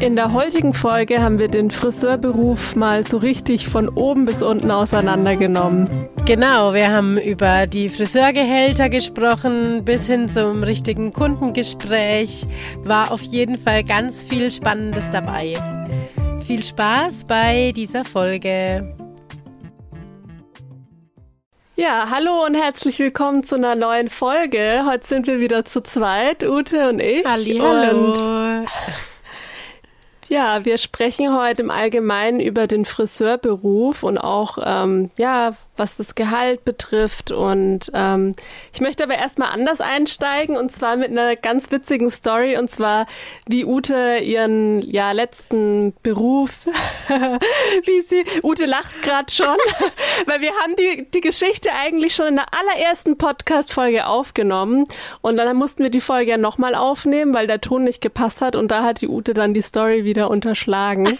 In der heutigen Folge haben wir den Friseurberuf mal so richtig von oben bis unten auseinandergenommen. Genau, wir haben über die Friseurgehälter gesprochen, bis hin zum richtigen Kundengespräch. War auf jeden Fall ganz viel Spannendes dabei. Viel Spaß bei dieser Folge. Ja, hallo und herzlich willkommen zu einer neuen Folge. Heute sind wir wieder zu zweit, Ute und ich. Hallihallo. Und ja, wir sprechen heute im Allgemeinen über den Friseurberuf und auch, ähm, ja, was das Gehalt betrifft. Und ähm, ich möchte aber erstmal anders einsteigen und zwar mit einer ganz witzigen Story und zwar wie Ute ihren ja letzten Beruf, wie sie, Ute lacht gerade schon, weil wir haben die, die Geschichte eigentlich schon in der allerersten Podcast-Folge aufgenommen und dann mussten wir die Folge ja nochmal aufnehmen, weil der Ton nicht gepasst hat und da hat die Ute dann die Story wieder unterschlagen.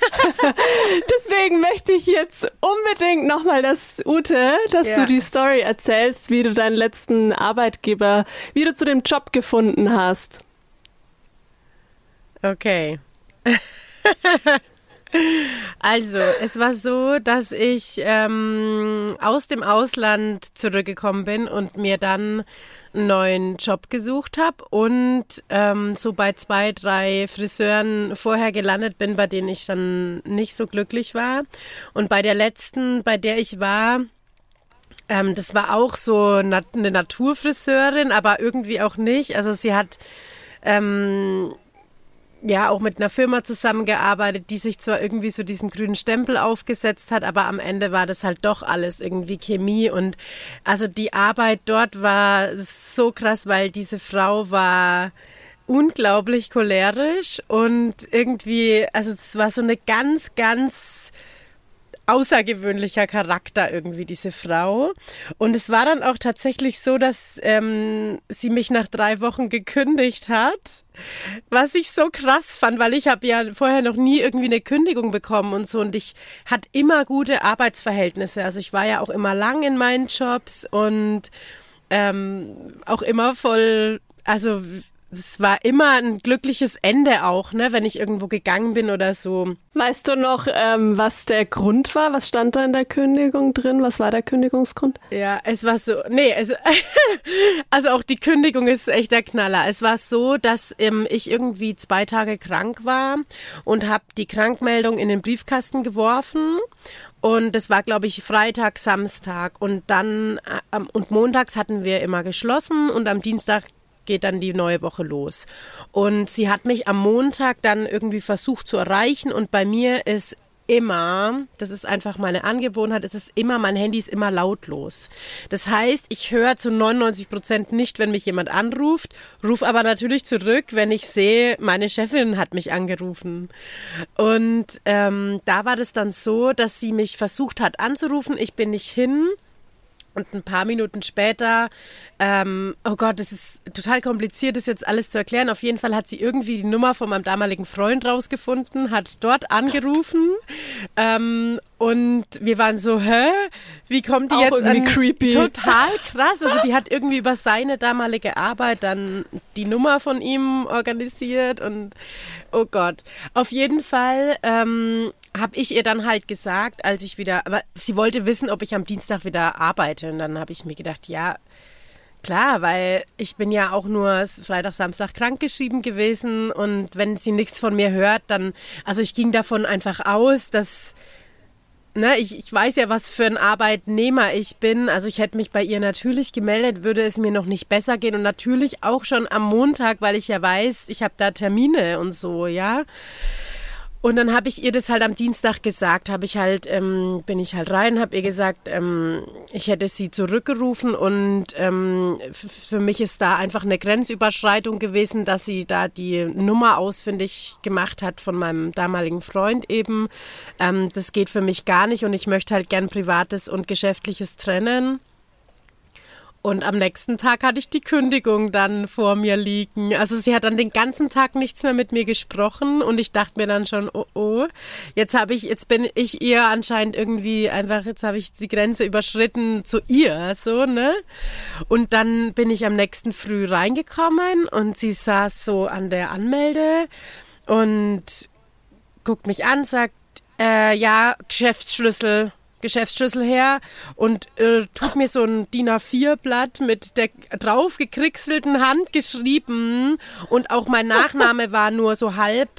Deswegen möchte ich jetzt unbedingt nochmal, dass Ute dass ja. du die Story erzählst, wie du deinen letzten Arbeitgeber, wie du zu dem Job gefunden hast. Okay. Also, es war so, dass ich ähm, aus dem Ausland zurückgekommen bin und mir dann einen neuen Job gesucht habe und ähm, so bei zwei, drei Friseuren vorher gelandet bin, bei denen ich dann nicht so glücklich war. Und bei der letzten, bei der ich war, ähm, das war auch so eine Naturfriseurin, aber irgendwie auch nicht. Also sie hat ähm, ja auch mit einer Firma zusammengearbeitet, die sich zwar irgendwie so diesen grünen Stempel aufgesetzt hat, aber am Ende war das halt doch alles irgendwie Chemie und also die Arbeit dort war so krass, weil diese Frau war unglaublich cholerisch und irgendwie, also es war so eine ganz, ganz außergewöhnlicher Charakter irgendwie, diese Frau. Und es war dann auch tatsächlich so, dass ähm, sie mich nach drei Wochen gekündigt hat. Was ich so krass fand, weil ich habe ja vorher noch nie irgendwie eine Kündigung bekommen und so und ich hatte immer gute Arbeitsverhältnisse. Also ich war ja auch immer lang in meinen Jobs und ähm, auch immer voll, also es war immer ein glückliches Ende auch, ne, wenn ich irgendwo gegangen bin oder so. Weißt du noch, ähm, was der Grund war? Was stand da in der Kündigung drin? Was war der Kündigungsgrund? Ja, es war so, nee, es, also auch die Kündigung ist echt der Knaller. Es war so, dass ähm, ich irgendwie zwei Tage krank war und habe die Krankmeldung in den Briefkasten geworfen und das war, glaube ich, Freitag, Samstag. Und dann, äh, und montags hatten wir immer geschlossen und am Dienstag geht dann die neue Woche los. Und sie hat mich am Montag dann irgendwie versucht zu erreichen und bei mir ist immer, das ist einfach meine Angewohnheit, es ist immer, mein Handy ist immer lautlos. Das heißt, ich höre zu 99 Prozent nicht, wenn mich jemand anruft, rufe aber natürlich zurück, wenn ich sehe, meine Chefin hat mich angerufen. Und ähm, da war das dann so, dass sie mich versucht hat anzurufen, ich bin nicht hin und ein paar Minuten später, ähm, oh Gott, das ist total kompliziert, das jetzt alles zu erklären. Auf jeden Fall hat sie irgendwie die Nummer von meinem damaligen Freund rausgefunden, hat dort angerufen ähm, und wir waren so, hä? Wie kommt die Auch jetzt an? creepy. Total krass. Also die hat irgendwie über seine damalige Arbeit dann die Nummer von ihm organisiert und oh Gott. Auf jeden Fall ähm, habe ich ihr dann halt gesagt, als ich wieder, aber sie wollte wissen, ob ich am Dienstag wieder arbeite. Und dann habe ich mir gedacht, ja, klar, weil ich bin ja auch nur Freitag, Samstag krankgeschrieben gewesen. Und wenn sie nichts von mir hört, dann, also ich ging davon einfach aus, dass, ne, ich, ich weiß ja, was für ein Arbeitnehmer ich bin. Also ich hätte mich bei ihr natürlich gemeldet, würde es mir noch nicht besser gehen. Und natürlich auch schon am Montag, weil ich ja weiß, ich habe da Termine und so, ja. Und dann habe ich ihr das halt am Dienstag gesagt, habe ich halt, ähm, bin ich halt rein, habe ihr gesagt, ähm, ich hätte sie zurückgerufen und ähm, für mich ist da einfach eine Grenzüberschreitung gewesen, dass sie da die Nummer ausfindig gemacht hat von meinem damaligen Freund eben. Ähm, das geht für mich gar nicht und ich möchte halt gern Privates und Geschäftliches trennen. Und am nächsten Tag hatte ich die Kündigung dann vor mir liegen. Also sie hat dann den ganzen Tag nichts mehr mit mir gesprochen und ich dachte mir dann schon, oh oh, jetzt habe ich, jetzt bin ich ihr anscheinend irgendwie einfach, jetzt habe ich die Grenze überschritten zu ihr, so, ne? Und dann bin ich am nächsten Früh reingekommen und sie saß so an der Anmelde und guckt mich an, sagt, äh, ja, Geschäftsschlüssel. Geschäftsschlüssel her und äh, tut mir so ein DIN A4-Blatt mit der drauf gekriegselten Hand geschrieben und auch mein Nachname war nur so halb.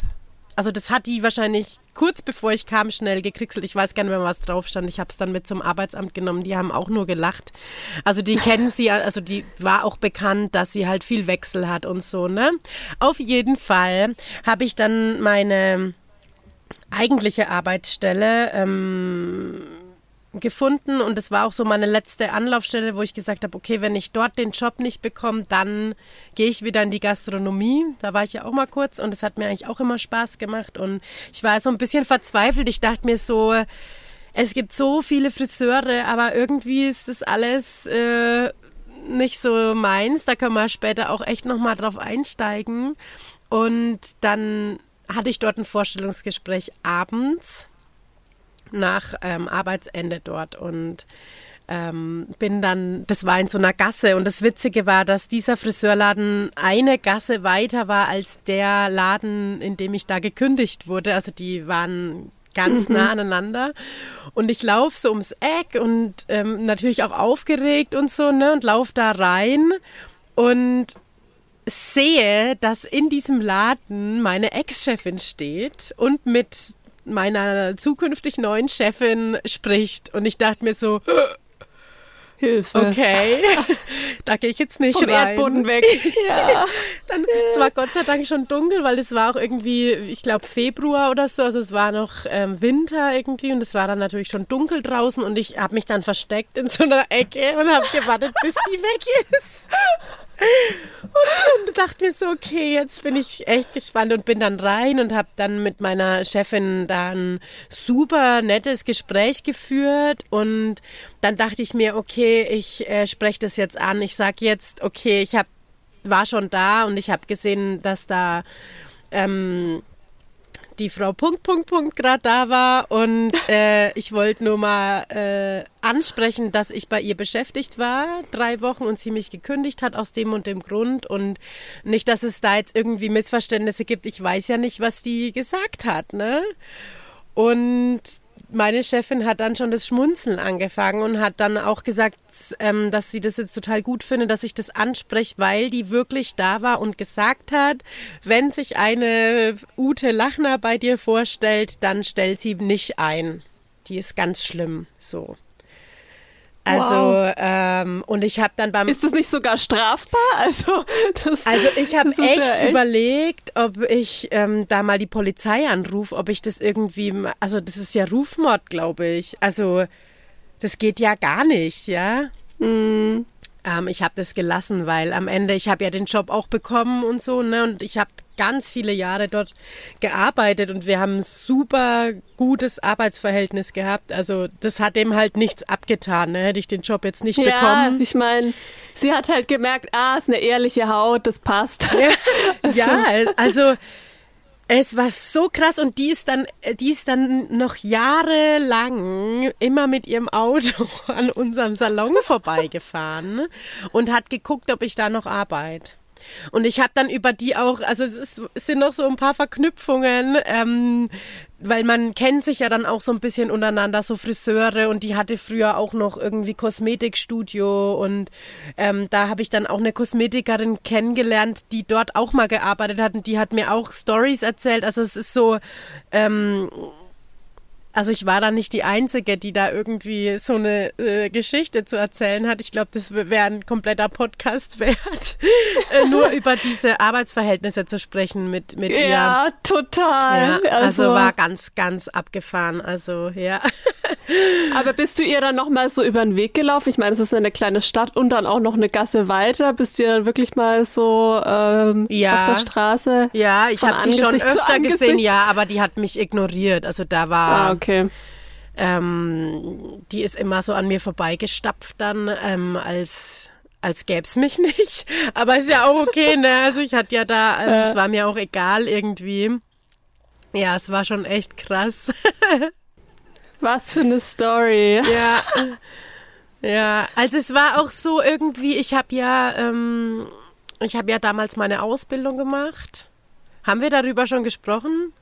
Also das hat die wahrscheinlich kurz bevor ich kam schnell gekriegselt. Ich weiß gar nicht mehr, was drauf stand. Ich habe es dann mit zum Arbeitsamt genommen. Die haben auch nur gelacht. Also die kennen sie, also die war auch bekannt, dass sie halt viel Wechsel hat und so, ne? Auf jeden Fall habe ich dann meine eigentliche Arbeitsstelle ähm, gefunden und es war auch so meine letzte Anlaufstelle, wo ich gesagt habe, okay, wenn ich dort den Job nicht bekomme, dann gehe ich wieder in die Gastronomie. Da war ich ja auch mal kurz und es hat mir eigentlich auch immer Spaß gemacht und ich war so ein bisschen verzweifelt. Ich dachte mir so, es gibt so viele Friseure, aber irgendwie ist das alles äh, nicht so meins. Da können wir später auch echt nochmal drauf einsteigen. Und dann hatte ich dort ein Vorstellungsgespräch abends nach ähm, Arbeitsende dort und ähm, bin dann, das war in so einer Gasse und das Witzige war, dass dieser Friseurladen eine Gasse weiter war als der Laden, in dem ich da gekündigt wurde. Also die waren ganz mhm. nah aneinander und ich laufe so ums Eck und ähm, natürlich auch aufgeregt und so ne und laufe da rein und sehe, dass in diesem Laden meine Ex-Chefin steht und mit meiner zukünftig neuen Chefin spricht. Und ich dachte mir so, Hilfe. Okay, da gehe ich jetzt nicht Vom rein. Erdboden weg. ja. Dann, es war Gott sei Dank schon dunkel, weil es war auch irgendwie, ich glaube Februar oder so, also es war noch ähm, Winter irgendwie und es war dann natürlich schon dunkel draußen und ich habe mich dann versteckt in so einer Ecke und habe gewartet, bis die weg ist. Und, dachte mir so, okay, jetzt bin ich echt gespannt und bin dann rein und habe dann mit meiner Chefin da ein super nettes Gespräch geführt und dann dachte ich mir, okay, ich äh, spreche das jetzt an. Ich sage jetzt, okay, ich hab, war schon da und ich habe gesehen, dass da ähm, die Frau Punkt, Punkt, Punkt gerade da war und äh, ich wollte nur mal äh, ansprechen, dass ich bei ihr beschäftigt war, drei Wochen und sie mich gekündigt hat aus dem und dem Grund und nicht, dass es da jetzt irgendwie Missverständnisse gibt. Ich weiß ja nicht, was die gesagt hat, ne? Und meine Chefin hat dann schon das Schmunzeln angefangen und hat dann auch gesagt, ähm, dass sie das jetzt total gut findet, dass ich das anspreche, weil die wirklich da war und gesagt hat, wenn sich eine Ute Lachner bei dir vorstellt, dann stell sie nicht ein. Die ist ganz schlimm, so. Also, wow. ähm, und ich habe dann beim. Ist das nicht sogar strafbar? Also, das, also ich habe echt, ja echt, überlegt, ob ich ähm, da mal die Polizei anrufe, ob ich das irgendwie. Also, das ist ja Rufmord, glaube ich. Also, das geht ja gar nicht, ja. Mhm. Ähm, ich habe das gelassen, weil am Ende, ich habe ja den Job auch bekommen und so, ne? Und ich habe ganz viele Jahre dort gearbeitet und wir haben ein super gutes Arbeitsverhältnis gehabt. Also das hat dem halt nichts abgetan. Ne? Hätte ich den Job jetzt nicht ja, bekommen. Ich meine, sie hat halt gemerkt, ah, ist eine ehrliche Haut, das passt. Ja, also. ja, also es war so krass und die ist dann, die ist dann noch jahrelang immer mit ihrem Auto an unserem Salon vorbeigefahren und hat geguckt, ob ich da noch arbeite. Und ich habe dann über die auch, also es, ist, es, sind noch so ein paar Verknüpfungen, ähm, weil man kennt sich ja dann auch so ein bisschen untereinander, so Friseure und die hatte früher auch noch irgendwie Kosmetikstudio und ähm, da habe ich dann auch eine Kosmetikerin kennengelernt, die dort auch mal gearbeitet hat und die hat mir auch Stories erzählt. Also es ist so, ähm, also ich war da nicht die Einzige, die da irgendwie so eine äh, Geschichte zu erzählen hat. Ich glaube, das wäre ein kompletter Podcast wert, äh, nur über diese Arbeitsverhältnisse zu sprechen mit, mit ja, ihr. Ja, total. Ja, also, also war ganz, ganz abgefahren. Also ja. Aber bist du ihr dann nochmal so über den Weg gelaufen? Ich meine, es ist eine kleine Stadt und dann auch noch eine Gasse weiter. Bist du ihr dann wirklich mal so ähm, ja. auf der Straße? Ja, ich habe die schon öfter gesehen, ja, aber die hat mich ignoriert. Also da war. Ah, okay. Ähm, die ist immer so an mir vorbeigestapft dann, ähm, als als gäb's mich nicht. Aber ist ja auch okay, ne? Also ich hatte ja da, ähm, ja. es war mir auch egal irgendwie. Ja, es war schon echt krass. Was für eine Story. Ja. Ja, also es war auch so irgendwie, ich habe ja, ähm, ich habe ja damals meine Ausbildung gemacht. Haben wir darüber schon gesprochen?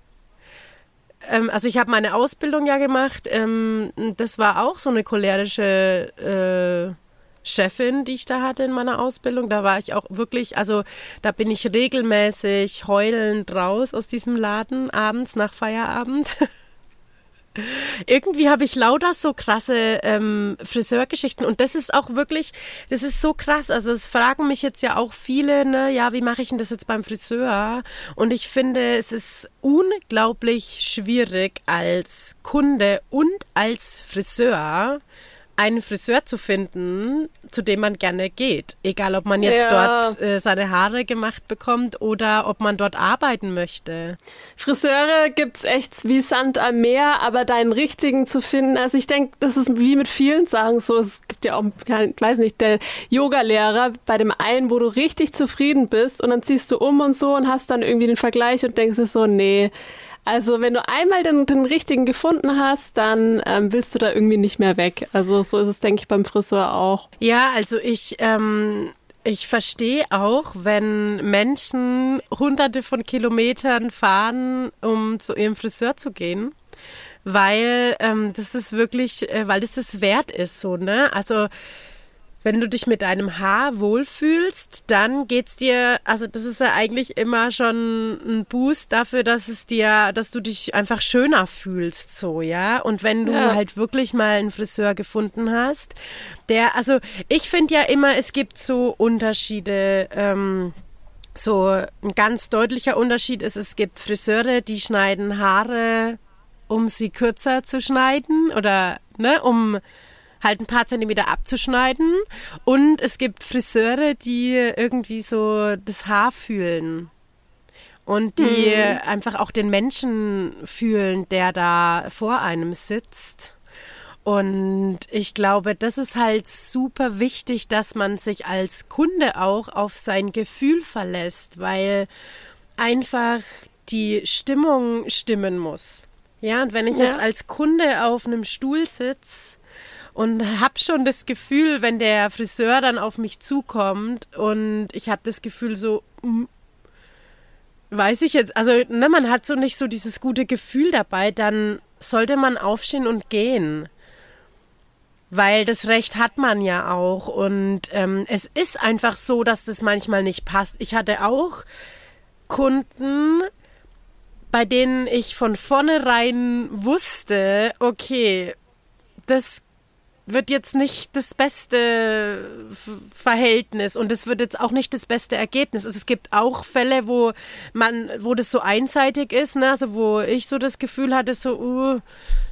Ähm, also ich habe meine Ausbildung ja gemacht. Ähm, das war auch so eine cholerische äh, Chefin, die ich da hatte in meiner Ausbildung. Da war ich auch wirklich, also da bin ich regelmäßig heulend raus aus diesem Laden abends nach Feierabend. Irgendwie habe ich lauter so krasse ähm, Friseurgeschichten und das ist auch wirklich, das ist so krass. Also es fragen mich jetzt ja auch viele, ne, ja, wie mache ich denn das jetzt beim Friseur? Und ich finde, es ist unglaublich schwierig als Kunde und als Friseur einen Friseur zu finden, zu dem man gerne geht. Egal, ob man jetzt ja. dort äh, seine Haare gemacht bekommt oder ob man dort arbeiten möchte. Friseure gibt's echt wie Sand am Meer, aber deinen richtigen zu finden, also ich denke, das ist wie mit vielen Sachen so. Es gibt ja auch, ja, ich weiß nicht, der Yogalehrer bei dem einen, wo du richtig zufrieden bist und dann ziehst du um und so und hast dann irgendwie den Vergleich und denkst dir so, nee, also wenn du einmal den, den richtigen gefunden hast, dann ähm, willst du da irgendwie nicht mehr weg. Also so ist es, denke ich, beim Friseur auch. Ja, also ich, ähm, ich verstehe auch, wenn Menschen hunderte von Kilometern fahren, um zu ihrem Friseur zu gehen. Weil ähm, das ist wirklich, äh, weil das das wert ist, so, ne? Also wenn du dich mit deinem Haar wohlfühlst, dann geht's dir, also das ist ja eigentlich immer schon ein Boost dafür, dass es dir, dass du dich einfach schöner fühlst, so, ja. Und wenn du ja. halt wirklich mal einen Friseur gefunden hast, der, also ich finde ja immer, es gibt so Unterschiede, ähm, so ein ganz deutlicher Unterschied ist, es gibt Friseure, die schneiden Haare, um sie kürzer zu schneiden oder, ne, um halt ein paar Zentimeter abzuschneiden. Und es gibt Friseure, die irgendwie so das Haar fühlen. Und die hm. einfach auch den Menschen fühlen, der da vor einem sitzt. Und ich glaube, das ist halt super wichtig, dass man sich als Kunde auch auf sein Gefühl verlässt, weil einfach die Stimmung stimmen muss. Ja, und wenn ich ja. jetzt als Kunde auf einem Stuhl sitze und habe schon das Gefühl, wenn der Friseur dann auf mich zukommt und ich habe das Gefühl so, hm, weiß ich jetzt, also ne, man hat so nicht so dieses gute Gefühl dabei, dann sollte man aufstehen und gehen. Weil das Recht hat man ja auch. Und ähm, es ist einfach so, dass das manchmal nicht passt. Ich hatte auch Kunden, bei denen ich von vornherein wusste, okay, das wird jetzt nicht das beste Verhältnis und es wird jetzt auch nicht das beste Ergebnis. Also es gibt auch Fälle, wo man, wo das so einseitig ist, ne? also wo ich so das Gefühl hatte, so, uh,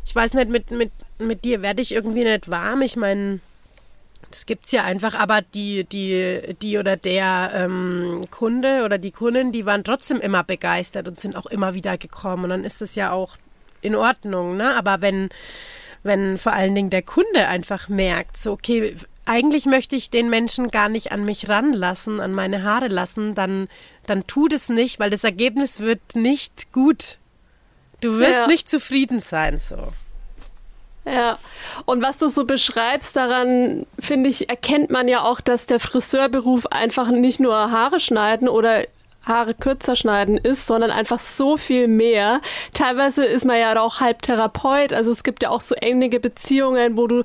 ich weiß nicht, mit, mit, mit dir werde ich irgendwie nicht warm. Ich meine, das gibt's ja einfach, aber die, die, die oder der ähm, Kunde oder die Kunden, die waren trotzdem immer begeistert und sind auch immer wieder gekommen. Und dann ist es ja auch in Ordnung, ne? Aber wenn wenn vor allen Dingen der Kunde einfach merkt, so, okay, eigentlich möchte ich den Menschen gar nicht an mich ranlassen, an meine Haare lassen, dann, dann tu das nicht, weil das Ergebnis wird nicht gut. Du wirst ja. nicht zufrieden sein, so. Ja, und was du so beschreibst, daran finde ich, erkennt man ja auch, dass der Friseurberuf einfach nicht nur Haare schneiden oder Haare kürzer schneiden ist, sondern einfach so viel mehr. Teilweise ist man ja auch halb Therapeut, also es gibt ja auch so ähnliche Beziehungen, wo du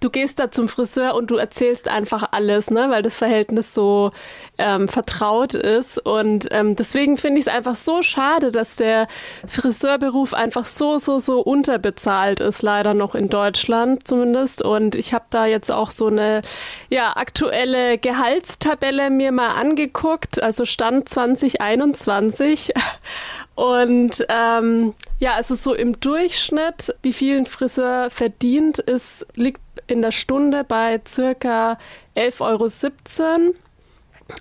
du gehst da zum Friseur und du erzählst einfach alles, ne, weil das Verhältnis so ähm, vertraut ist. Und ähm, deswegen finde ich es einfach so schade, dass der Friseurberuf einfach so, so, so unterbezahlt ist, leider noch in Deutschland zumindest. Und ich habe da jetzt auch so eine ja, aktuelle Gehaltstabelle mir mal angeguckt, also Stand 2021. Und ähm, ja, also so im Durchschnitt, wie viel ein Friseur verdient, ist, liegt in der Stunde bei circa 11,17 Euro.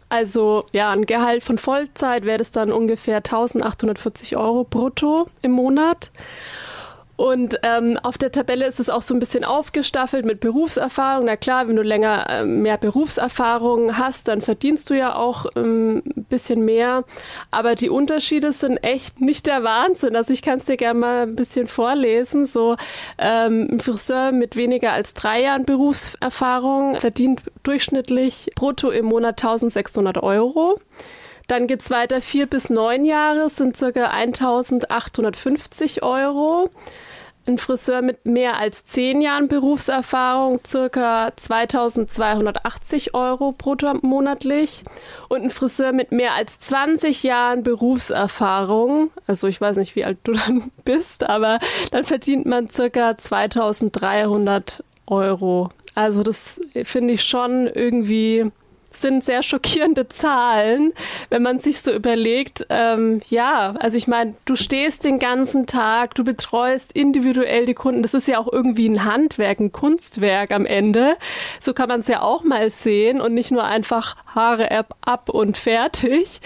Also ja, ein Gehalt von Vollzeit wäre das dann ungefähr 1840 Euro brutto im Monat. Und ähm, auf der Tabelle ist es auch so ein bisschen aufgestaffelt mit Berufserfahrung. Na klar, wenn du länger äh, mehr Berufserfahrung hast, dann verdienst du ja auch ähm, ein bisschen mehr. Aber die Unterschiede sind echt nicht der Wahnsinn. Also ich kann es dir gerne mal ein bisschen vorlesen. So ähm, ein Friseur mit weniger als drei Jahren Berufserfahrung verdient durchschnittlich brutto im Monat 1600 Euro. Dann geht's weiter, vier bis neun Jahre sind circa 1850 Euro ein Friseur mit mehr als zehn Jahren Berufserfahrung circa 2280 Euro brutto monatlich und ein Friseur mit mehr als 20 Jahren Berufserfahrung, also ich weiß nicht, wie alt du dann bist, aber dann verdient man circa 2300 Euro. Also das finde ich schon irgendwie sind sehr schockierende Zahlen, wenn man sich so überlegt, ähm, ja, also ich meine, du stehst den ganzen Tag, du betreust individuell die Kunden, das ist ja auch irgendwie ein Handwerk, ein Kunstwerk am Ende. So kann man es ja auch mal sehen und nicht nur einfach Haare ab und fertig.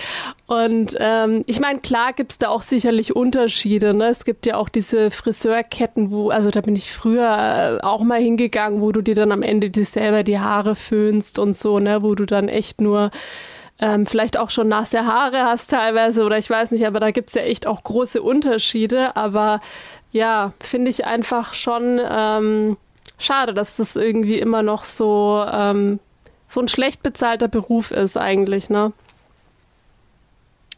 Und ähm, ich meine, klar gibt's da auch sicherlich Unterschiede. Ne? Es gibt ja auch diese Friseurketten, wo, also da bin ich früher äh, auch mal hingegangen, wo du dir dann am Ende dir selber die Haare föhnst und so, ne, wo du dann echt nur ähm, vielleicht auch schon nasse Haare hast teilweise oder ich weiß nicht, aber da gibt's ja echt auch große Unterschiede. Aber ja, finde ich einfach schon ähm, schade, dass das irgendwie immer noch so, ähm, so ein schlecht bezahlter Beruf ist eigentlich, ne?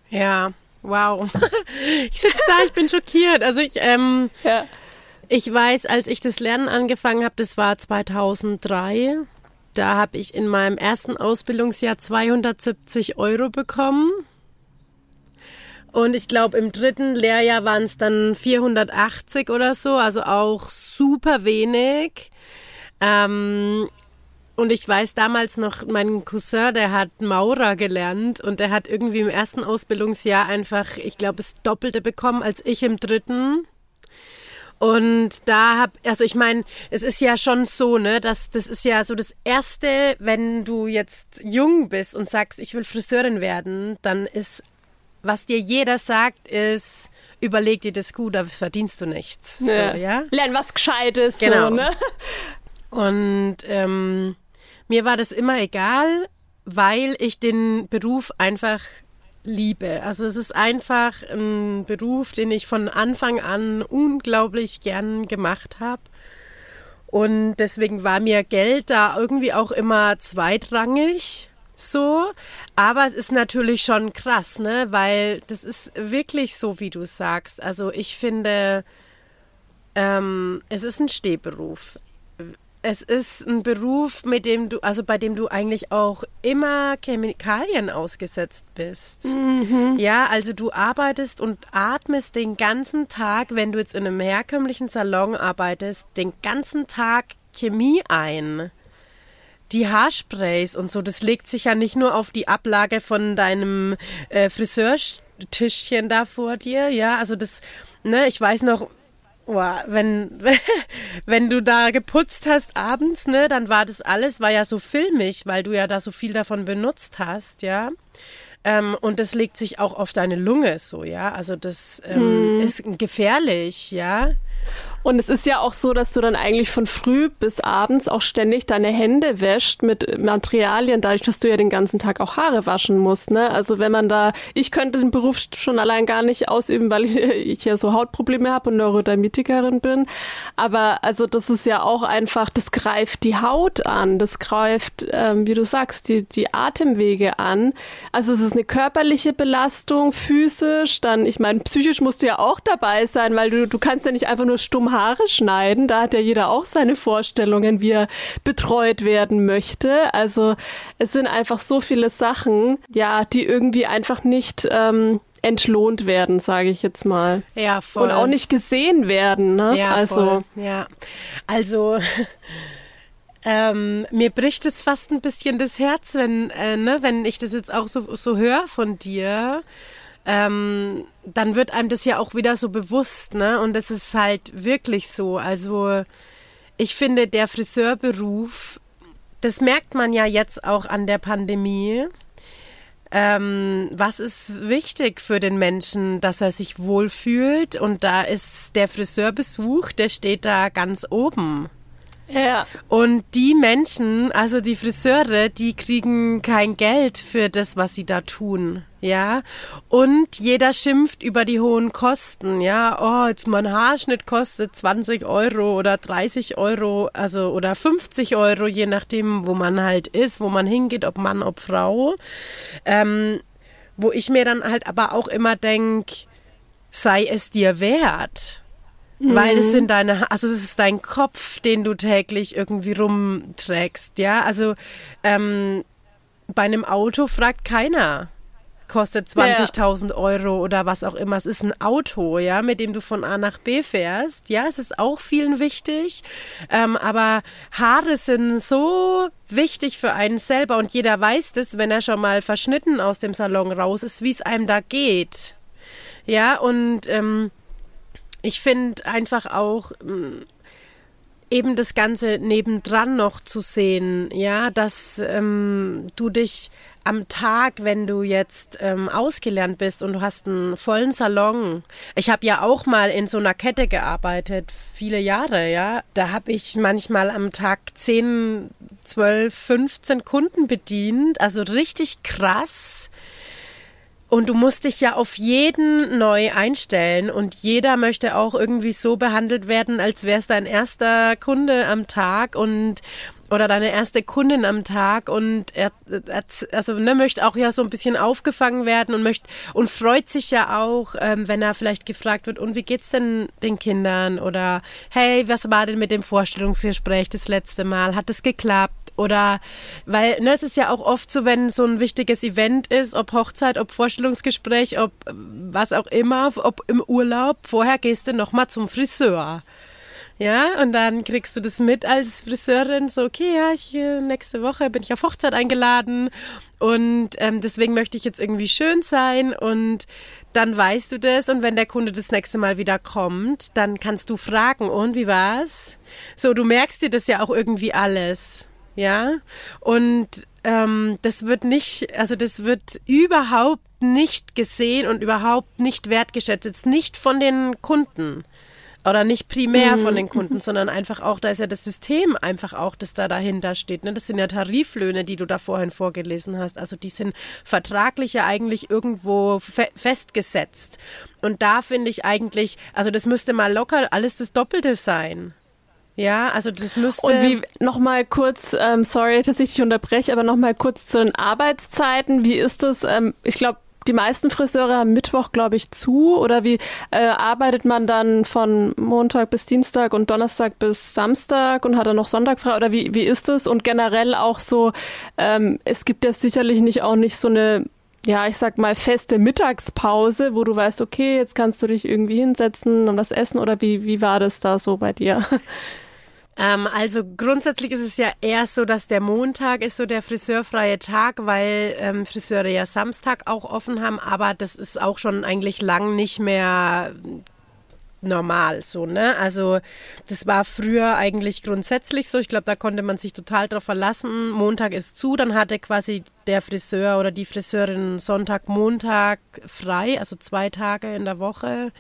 Ja, wow. ich sitze da, ich bin schockiert. Also ich, ähm, ja. ich weiß, als ich das Lernen angefangen habe, das war 2003. Da habe ich in meinem ersten Ausbildungsjahr 270 Euro bekommen. Und ich glaube, im dritten Lehrjahr waren es dann 480 oder so, also auch super wenig. Ähm, und ich weiß damals noch, mein Cousin, der hat Maurer gelernt und der hat irgendwie im ersten Ausbildungsjahr einfach, ich glaube, das Doppelte bekommen als ich im dritten. Und da hab, also ich meine, es ist ja schon so, ne, dass das ist ja so das erste, wenn du jetzt jung bist und sagst, ich will Friseurin werden, dann ist, was dir jeder sagt, ist, überleg dir das gut, aber verdienst du nichts. Ja. So, ja? Lern was Gescheites. Genau. So, ne? Und ähm, mir war das immer egal, weil ich den Beruf einfach liebe. Also es ist einfach ein Beruf, den ich von Anfang an unglaublich gern gemacht habe. Und deswegen war mir Geld da irgendwie auch immer zweitrangig so. Aber es ist natürlich schon krass, ne? Weil das ist wirklich so, wie du sagst. Also ich finde, ähm, es ist ein Stehberuf es ist ein Beruf, mit dem du, also bei dem du eigentlich auch immer Chemikalien ausgesetzt bist. Mhm. Ja, also du arbeitest und atmest den ganzen Tag, wenn du jetzt in einem herkömmlichen Salon arbeitest, den ganzen Tag Chemie ein. Die Haarsprays und so, das legt sich ja nicht nur auf die Ablage von deinem äh, Friseurtischchen da vor dir, ja, also das, ne, ich weiß noch, Boah, wenn, wenn du da geputzt hast abends, ne, dann war das alles, war ja so filmig, weil du ja da so viel davon benutzt hast, ja. Ähm, und das legt sich auch auf deine Lunge so, ja. Also das ähm, hm. ist gefährlich, ja. Und es ist ja auch so, dass du dann eigentlich von früh bis abends auch ständig deine Hände wäscht mit Materialien, dadurch, dass du ja den ganzen Tag auch Haare waschen musst. Ne? Also wenn man da, ich könnte den Beruf schon allein gar nicht ausüben, weil ich, ich ja so Hautprobleme habe und Neurodermitikerin bin. Aber also das ist ja auch einfach, das greift die Haut an, das greift, ähm, wie du sagst, die, die Atemwege an. Also es ist eine körperliche Belastung, physisch, dann, ich meine, psychisch musst du ja auch dabei sein, weil du, du kannst ja nicht einfach nur stumm Haare schneiden. Da hat ja jeder auch seine Vorstellungen, wie er betreut werden möchte. Also es sind einfach so viele Sachen, ja, die irgendwie einfach nicht ähm, entlohnt werden, sage ich jetzt mal. Ja, voll. Und auch nicht gesehen werden. Ne? Ja, also voll. ja. Also ähm, mir bricht es fast ein bisschen das Herz, wenn, äh, ne, wenn ich das jetzt auch so, so höre von dir. Ähm, dann wird einem das ja auch wieder so bewusst, ne? Und es ist halt wirklich so. Also ich finde, der Friseurberuf, das merkt man ja jetzt auch an der Pandemie. Ähm, was ist wichtig für den Menschen, dass er sich wohlfühlt? Und da ist der Friseurbesuch, der steht da ganz oben. Ja. Und die Menschen, also die Friseure, die kriegen kein Geld für das, was sie da tun. Ja. Und jeder schimpft über die hohen Kosten. Ja. Oh, jetzt mein Haarschnitt kostet 20 Euro oder 30 Euro, also oder 50 Euro, je nachdem, wo man halt ist, wo man hingeht, ob Mann, ob Frau. Ähm, wo ich mir dann halt aber auch immer denke, sei es dir wert. Weil es mhm. sind deine, also es ist dein Kopf, den du täglich irgendwie rumträgst, ja. Also ähm, bei einem Auto fragt keiner, kostet 20.000 ja. Euro oder was auch immer. Es ist ein Auto, ja, mit dem du von A nach B fährst. Ja, es ist auch vielen wichtig. Ähm, aber Haare sind so wichtig für einen selber und jeder weiß das, wenn er schon mal verschnitten aus dem Salon raus ist, wie es einem da geht. Ja, und ähm, ich finde einfach auch mm, eben das Ganze nebendran noch zu sehen, ja, dass ähm, du dich am Tag, wenn du jetzt ähm, ausgelernt bist und du hast einen vollen Salon. Ich habe ja auch mal in so einer Kette gearbeitet, viele Jahre, ja. Da habe ich manchmal am Tag 10, 12, 15 Kunden bedient, also richtig krass. Und du musst dich ja auf jeden neu einstellen und jeder möchte auch irgendwie so behandelt werden, als wäre es dein erster Kunde am Tag und oder deine erste Kundin am Tag und er, er also ne, möchte auch ja so ein bisschen aufgefangen werden und möchte und freut sich ja auch, ähm, wenn er vielleicht gefragt wird, und wie geht's denn den Kindern oder hey, was war denn mit dem Vorstellungsgespräch das letzte Mal? Hat es geklappt? Oder weil ne, es ist ja auch oft so, wenn so ein wichtiges Event ist, ob Hochzeit, ob Vorstellungsgespräch, ob was auch immer, ob im Urlaub, vorher gehst du nochmal zum Friseur. Ja, und dann kriegst du das mit als Friseurin, so, okay, ja, ich, äh, nächste Woche bin ich auf Hochzeit eingeladen und ähm, deswegen möchte ich jetzt irgendwie schön sein und dann weißt du das und wenn der Kunde das nächste Mal wieder kommt, dann kannst du fragen, und wie war's? So, du merkst dir das ja auch irgendwie alles ja. Und ähm, das wird nicht, also das wird überhaupt nicht gesehen und überhaupt nicht wertgeschätzt, jetzt nicht von den Kunden oder nicht primär von mhm. den Kunden, sondern einfach auch, da ist ja das System einfach auch, das da dahinter steht. Ne? Das sind ja Tariflöhne, die du da vorhin vorgelesen hast. Also die sind vertraglich ja eigentlich irgendwo fe festgesetzt. Und da finde ich eigentlich, also das müsste mal locker alles das Doppelte sein. Ja, also das müsste. Und wie nochmal kurz, ähm, sorry, dass ich dich unterbreche, aber nochmal kurz zu den Arbeitszeiten. Wie ist das? Ähm, ich glaube, die meisten Friseure haben Mittwoch, glaube ich, zu. Oder wie äh, arbeitet man dann von Montag bis Dienstag und Donnerstag bis Samstag und hat dann noch Sonntag frei? Oder wie, wie ist das? Und generell auch so, ähm, es gibt ja sicherlich nicht auch nicht so eine ja, ich sag mal, feste Mittagspause, wo du weißt, okay, jetzt kannst du dich irgendwie hinsetzen und was essen oder wie, wie war das da so bei dir? Ähm, also grundsätzlich ist es ja eher so, dass der Montag ist so der friseurfreie Tag, weil ähm, Friseure ja Samstag auch offen haben, aber das ist auch schon eigentlich lang nicht mehr normal so, ne? Also das war früher eigentlich grundsätzlich so. Ich glaube, da konnte man sich total drauf verlassen. Montag ist zu, dann hatte quasi der Friseur oder die Friseurin Sonntag, Montag frei, also zwei Tage in der Woche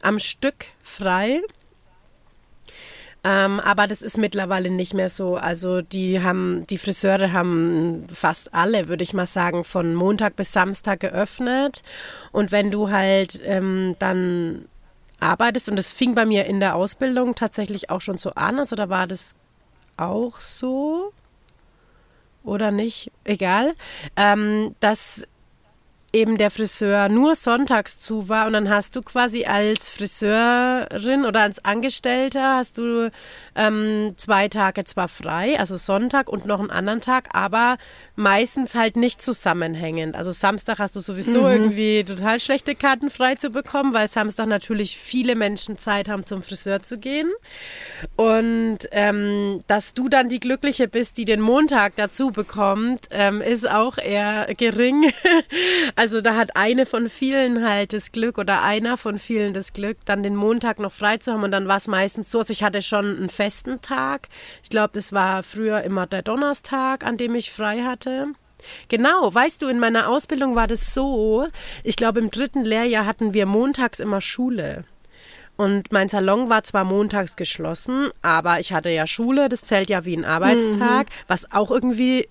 am Stück frei. Ähm, aber das ist mittlerweile nicht mehr so. Also die haben, die Friseure haben fast alle, würde ich mal sagen, von Montag bis Samstag geöffnet. Und wenn du halt ähm, dann arbeitest, und das fing bei mir in der Ausbildung tatsächlich auch schon so an, also da war das auch so oder nicht, egal, ähm, dass eben der Friseur nur sonntags zu war und dann hast du quasi als Friseurin oder als Angestellter hast du ähm, zwei Tage zwar frei, also Sonntag und noch einen anderen Tag, aber meistens halt nicht zusammenhängend. Also Samstag hast du sowieso mhm. irgendwie total schlechte Karten frei zu bekommen, weil Samstag natürlich viele Menschen Zeit haben, zum Friseur zu gehen. Und ähm, dass du dann die Glückliche bist, die den Montag dazu bekommt, ähm, ist auch eher gering. Also da hat eine von vielen halt das Glück oder einer von vielen das Glück, dann den Montag noch frei zu haben und dann war es meistens so, also ich hatte schon einen festen Tag. Ich glaube, das war früher immer der Donnerstag, an dem ich frei hatte. Genau, weißt du, in meiner Ausbildung war das so, ich glaube, im dritten Lehrjahr hatten wir montags immer Schule. Und mein Salon war zwar montags geschlossen, aber ich hatte ja Schule, das zählt ja wie ein Arbeitstag, mhm. was auch irgendwie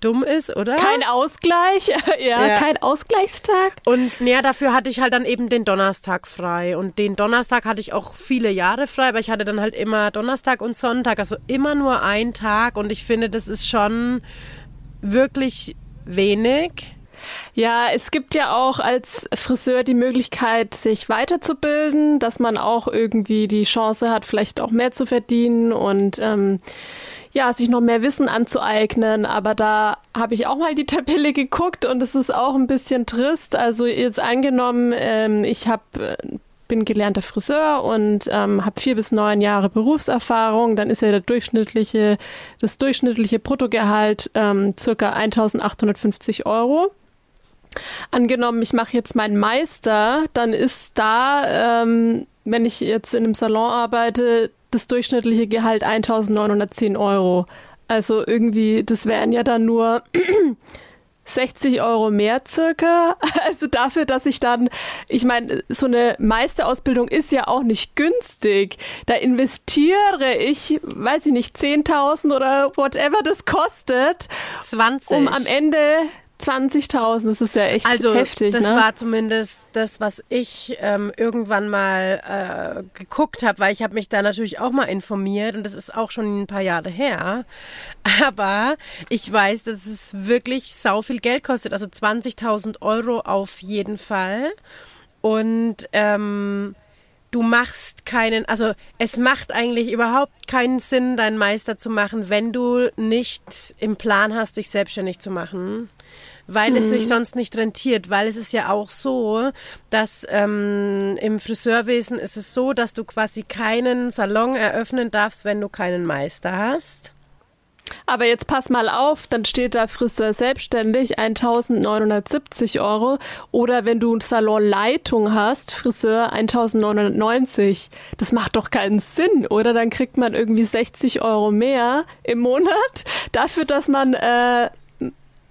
dumm ist, oder? Kein Ausgleich, ja, ja, kein Ausgleichstag. Und ja, dafür hatte ich halt dann eben den Donnerstag frei. Und den Donnerstag hatte ich auch viele Jahre frei, aber ich hatte dann halt immer Donnerstag und Sonntag, also immer nur einen Tag. Und ich finde, das ist schon wirklich wenig. Ja, es gibt ja auch als Friseur die Möglichkeit, sich weiterzubilden, dass man auch irgendwie die Chance hat, vielleicht auch mehr zu verdienen und ähm, ja, sich noch mehr Wissen anzueignen. Aber da habe ich auch mal die Tabelle geguckt und es ist auch ein bisschen trist. Also jetzt angenommen, ähm, ich habe äh, bin gelernter Friseur und ähm, habe vier bis neun Jahre Berufserfahrung, dann ist ja der durchschnittliche, das durchschnittliche Bruttogehalt ähm, circa 1.850 Euro. Angenommen, ich mache jetzt meinen Meister, dann ist da, ähm, wenn ich jetzt in einem Salon arbeite, das durchschnittliche Gehalt 1910 Euro. Also irgendwie, das wären ja dann nur 60 Euro mehr circa. Also dafür, dass ich dann, ich meine, so eine Meisterausbildung ist ja auch nicht günstig. Da investiere ich, weiß ich nicht, 10.000 oder whatever das kostet. 20. Um am Ende 20.000, das ist ja echt also, heftig. Das ne? war zumindest das, was ich ähm, irgendwann mal äh, geguckt habe, weil ich habe mich da natürlich auch mal informiert und das ist auch schon ein paar Jahre her. Aber ich weiß, dass es wirklich sau viel Geld kostet, also 20.000 Euro auf jeden Fall. Und ähm, du machst keinen, also es macht eigentlich überhaupt keinen Sinn, deinen Meister zu machen, wenn du nicht im Plan hast, dich selbstständig zu machen weil mhm. es sich mhm. sonst nicht rentiert, weil es ist ja auch so, dass ähm, im Friseurwesen ist es so, dass du quasi keinen Salon eröffnen darfst, wenn du keinen Meister hast. Aber jetzt pass mal auf, dann steht da Friseur selbstständig 1970 Euro oder wenn du Salonleitung hast, Friseur 1990. Das macht doch keinen Sinn, oder? Dann kriegt man irgendwie 60 Euro mehr im Monat dafür, dass man äh,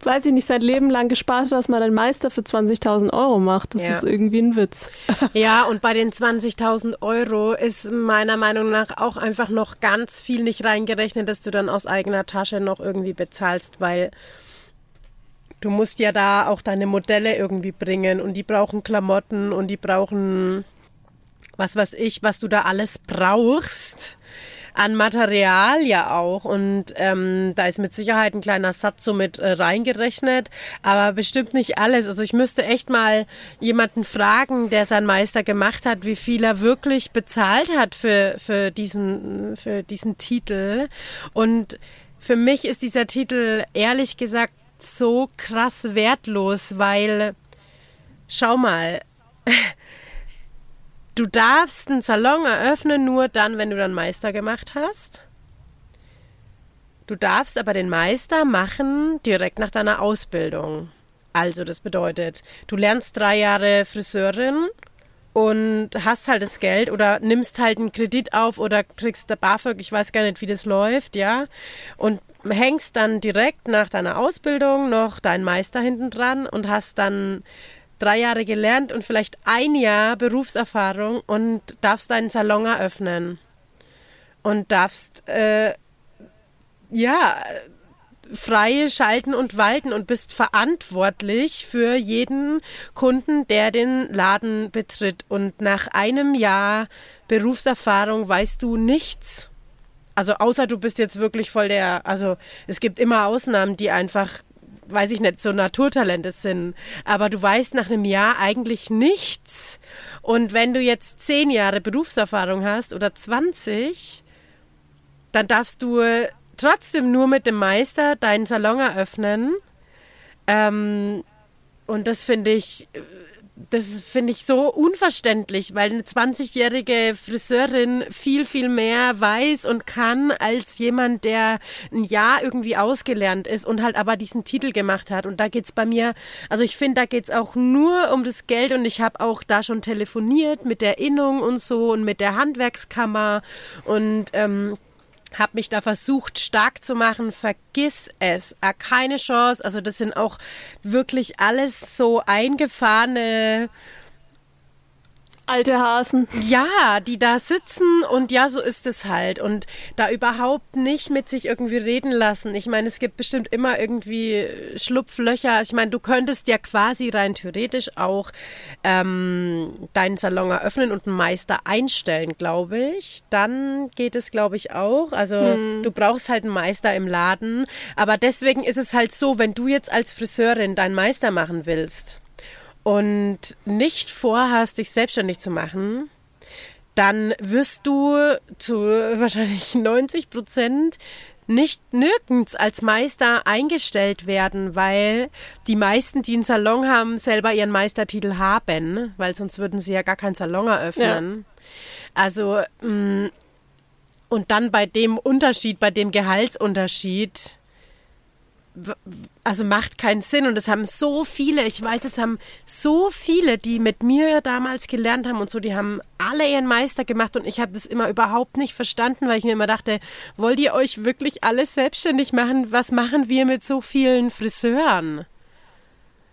weiß ich nicht, sein Leben lang gespart hat, dass man einen Meister für 20.000 Euro macht. Das ja. ist irgendwie ein Witz. Ja, und bei den 20.000 Euro ist meiner Meinung nach auch einfach noch ganz viel nicht reingerechnet, dass du dann aus eigener Tasche noch irgendwie bezahlst, weil du musst ja da auch deine Modelle irgendwie bringen und die brauchen Klamotten und die brauchen was weiß ich, was du da alles brauchst an Material ja auch. Und ähm, da ist mit Sicherheit ein kleiner Satz so mit äh, reingerechnet, aber bestimmt nicht alles. Also ich müsste echt mal jemanden fragen, der seinen Meister gemacht hat, wie viel er wirklich bezahlt hat für, für, diesen, für diesen Titel. Und für mich ist dieser Titel ehrlich gesagt so krass wertlos, weil schau mal, Du darfst einen Salon eröffnen nur dann, wenn du dann Meister gemacht hast. Du darfst aber den Meister machen direkt nach deiner Ausbildung. Also das bedeutet, du lernst drei Jahre Friseurin und hast halt das Geld oder nimmst halt einen Kredit auf oder kriegst der BAföG, ich weiß gar nicht, wie das läuft, ja, und hängst dann direkt nach deiner Ausbildung noch deinen Meister hinten dran und hast dann drei Jahre gelernt und vielleicht ein Jahr Berufserfahrung und darfst deinen Salon eröffnen. Und darfst, äh, ja, frei schalten und walten und bist verantwortlich für jeden Kunden, der den Laden betritt. Und nach einem Jahr Berufserfahrung weißt du nichts. Also außer du bist jetzt wirklich voll der, also es gibt immer Ausnahmen, die einfach weiß ich nicht, so Naturtalente sind. Aber du weißt nach einem Jahr eigentlich nichts. Und wenn du jetzt zehn Jahre Berufserfahrung hast oder 20, dann darfst du trotzdem nur mit dem Meister deinen Salon eröffnen. Ähm, und das finde ich das finde ich so unverständlich, weil eine 20-jährige Friseurin viel, viel mehr weiß und kann als jemand, der ein Jahr irgendwie ausgelernt ist und halt aber diesen Titel gemacht hat. Und da geht's bei mir, also ich finde, da geht's auch nur um das Geld und ich habe auch da schon telefoniert mit der Innung und so und mit der Handwerkskammer und ähm, habe mich da versucht stark zu machen, vergiss es, ah, keine Chance. Also das sind auch wirklich alles so eingefahrene alte Hasen. Ja, die da sitzen und ja, so ist es halt. Und da überhaupt nicht mit sich irgendwie reden lassen. Ich meine, es gibt bestimmt immer irgendwie Schlupflöcher. Ich meine, du könntest ja quasi rein theoretisch auch ähm, deinen Salon eröffnen und einen Meister einstellen, glaube ich. Dann geht es, glaube ich, auch. Also hm. du brauchst halt einen Meister im Laden. Aber deswegen ist es halt so, wenn du jetzt als Friseurin deinen Meister machen willst und nicht vorhast, dich selbstständig zu machen, dann wirst du zu wahrscheinlich 90 Prozent nicht nirgends als Meister eingestellt werden, weil die meisten, die einen Salon haben, selber ihren Meistertitel haben, weil sonst würden sie ja gar keinen Salon eröffnen. Ja. Also, mm, und dann bei dem Unterschied, bei dem Gehaltsunterschied, also macht keinen Sinn. Und es haben so viele, ich weiß, es haben so viele, die mit mir damals gelernt haben und so, die haben alle ihren Meister gemacht und ich habe das immer überhaupt nicht verstanden, weil ich mir immer dachte, wollt ihr euch wirklich alles selbstständig machen? Was machen wir mit so vielen Friseuren?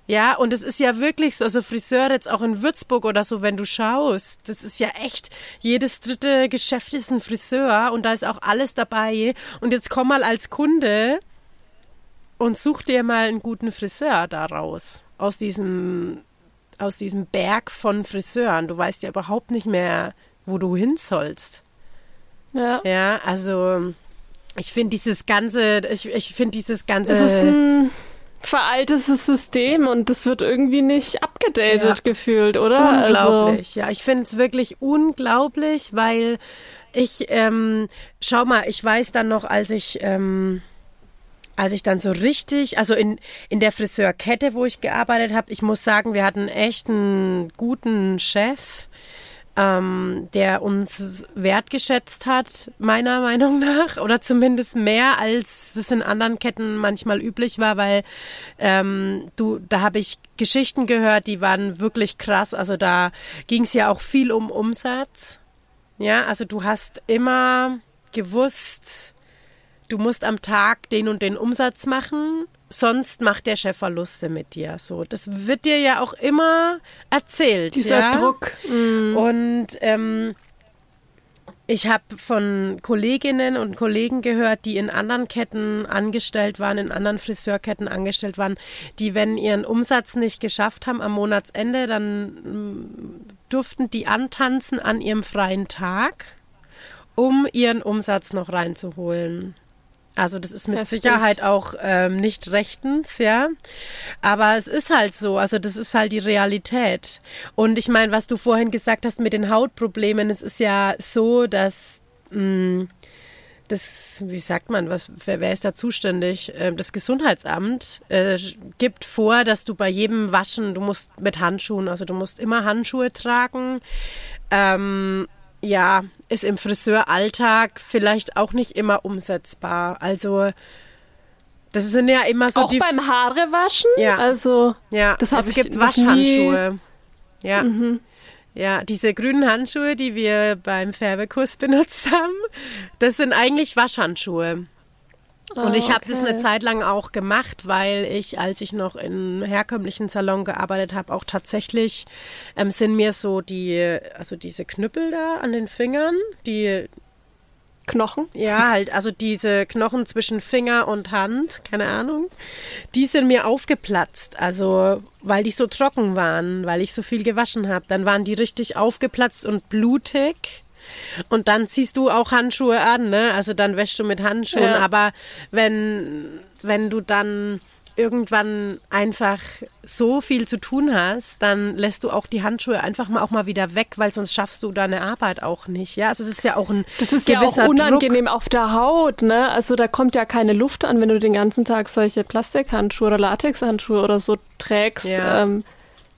Ja, und es ist ja wirklich so, also Friseur jetzt auch in Würzburg oder so, wenn du schaust, das ist ja echt, jedes dritte Geschäft ist ein Friseur und da ist auch alles dabei. Und jetzt komm mal als Kunde und such dir mal einen guten Friseur daraus. Aus diesem, aus diesem Berg von Friseuren. Du weißt ja überhaupt nicht mehr, wo du hin sollst. Ja. Ja, also ich finde dieses ganze, ich, ich finde dieses ganze. Es ist ein veraltetes System und das wird irgendwie nicht abgedatet ja. gefühlt, oder? Unglaublich, also. ja. Ich finde es wirklich unglaublich, weil ich, ähm, schau mal, ich weiß dann noch, als ich, ähm, als ich dann so richtig, also in, in der Friseurkette, wo ich gearbeitet habe, ich muss sagen, wir hatten echt einen guten Chef, ähm, der uns wertgeschätzt hat, meiner Meinung nach, oder zumindest mehr, als es in anderen Ketten manchmal üblich war, weil ähm, du, da habe ich Geschichten gehört, die waren wirklich krass. Also da ging es ja auch viel um Umsatz. Ja, also du hast immer gewusst, du musst am Tag den und den Umsatz machen, sonst macht der Chef Verluste mit dir. So, das wird dir ja auch immer erzählt. Dieser ja? Druck. Mhm. Und ähm, ich habe von Kolleginnen und Kollegen gehört, die in anderen Ketten angestellt waren, in anderen Friseurketten angestellt waren, die, wenn ihren Umsatz nicht geschafft haben am Monatsende, dann mm, durften die antanzen an ihrem freien Tag, um ihren Umsatz noch reinzuholen. Also das ist mit Heftig. Sicherheit auch ähm, nicht rechtens, ja. Aber es ist halt so, also das ist halt die Realität. Und ich meine, was du vorhin gesagt hast mit den Hautproblemen, es ist ja so, dass mh, mm, das, wie sagt man, was, wer, wer ist da zuständig? Ähm, das Gesundheitsamt äh, gibt vor, dass du bei jedem Waschen, du musst mit Handschuhen, also du musst immer Handschuhe tragen. Ähm, ja, ist im Friseuralltag vielleicht auch nicht immer umsetzbar. Also das sind ja immer so auch die beim Haarewaschen. Ja, also ja, das es gibt Waschhandschuhe. Ja. Mhm. Ja, diese grünen Handschuhe, die wir beim Färbekurs benutzt haben, das sind eigentlich Waschhandschuhe. Und ich habe okay. das eine Zeit lang auch gemacht, weil ich, als ich noch im herkömmlichen Salon gearbeitet habe, auch tatsächlich ähm, sind mir so die, also diese Knüppel da an den Fingern, die Knochen? Ja, halt, also diese Knochen zwischen Finger und Hand, keine Ahnung, die sind mir aufgeplatzt. Also, weil die so trocken waren, weil ich so viel gewaschen habe. Dann waren die richtig aufgeplatzt und blutig. Und dann ziehst du auch Handschuhe an, ne? Also dann wäschst du mit Handschuhen. Ja. Aber wenn, wenn du dann irgendwann einfach so viel zu tun hast, dann lässt du auch die Handschuhe einfach mal auch mal wieder weg, weil sonst schaffst du deine Arbeit auch nicht. Ja, also es ist ja auch ein das ist gewisser ja auch unangenehm Druck. auf der Haut, ne? Also da kommt ja keine Luft an, wenn du den ganzen Tag solche Plastikhandschuhe oder Latexhandschuhe oder so trägst. Ja. Ähm,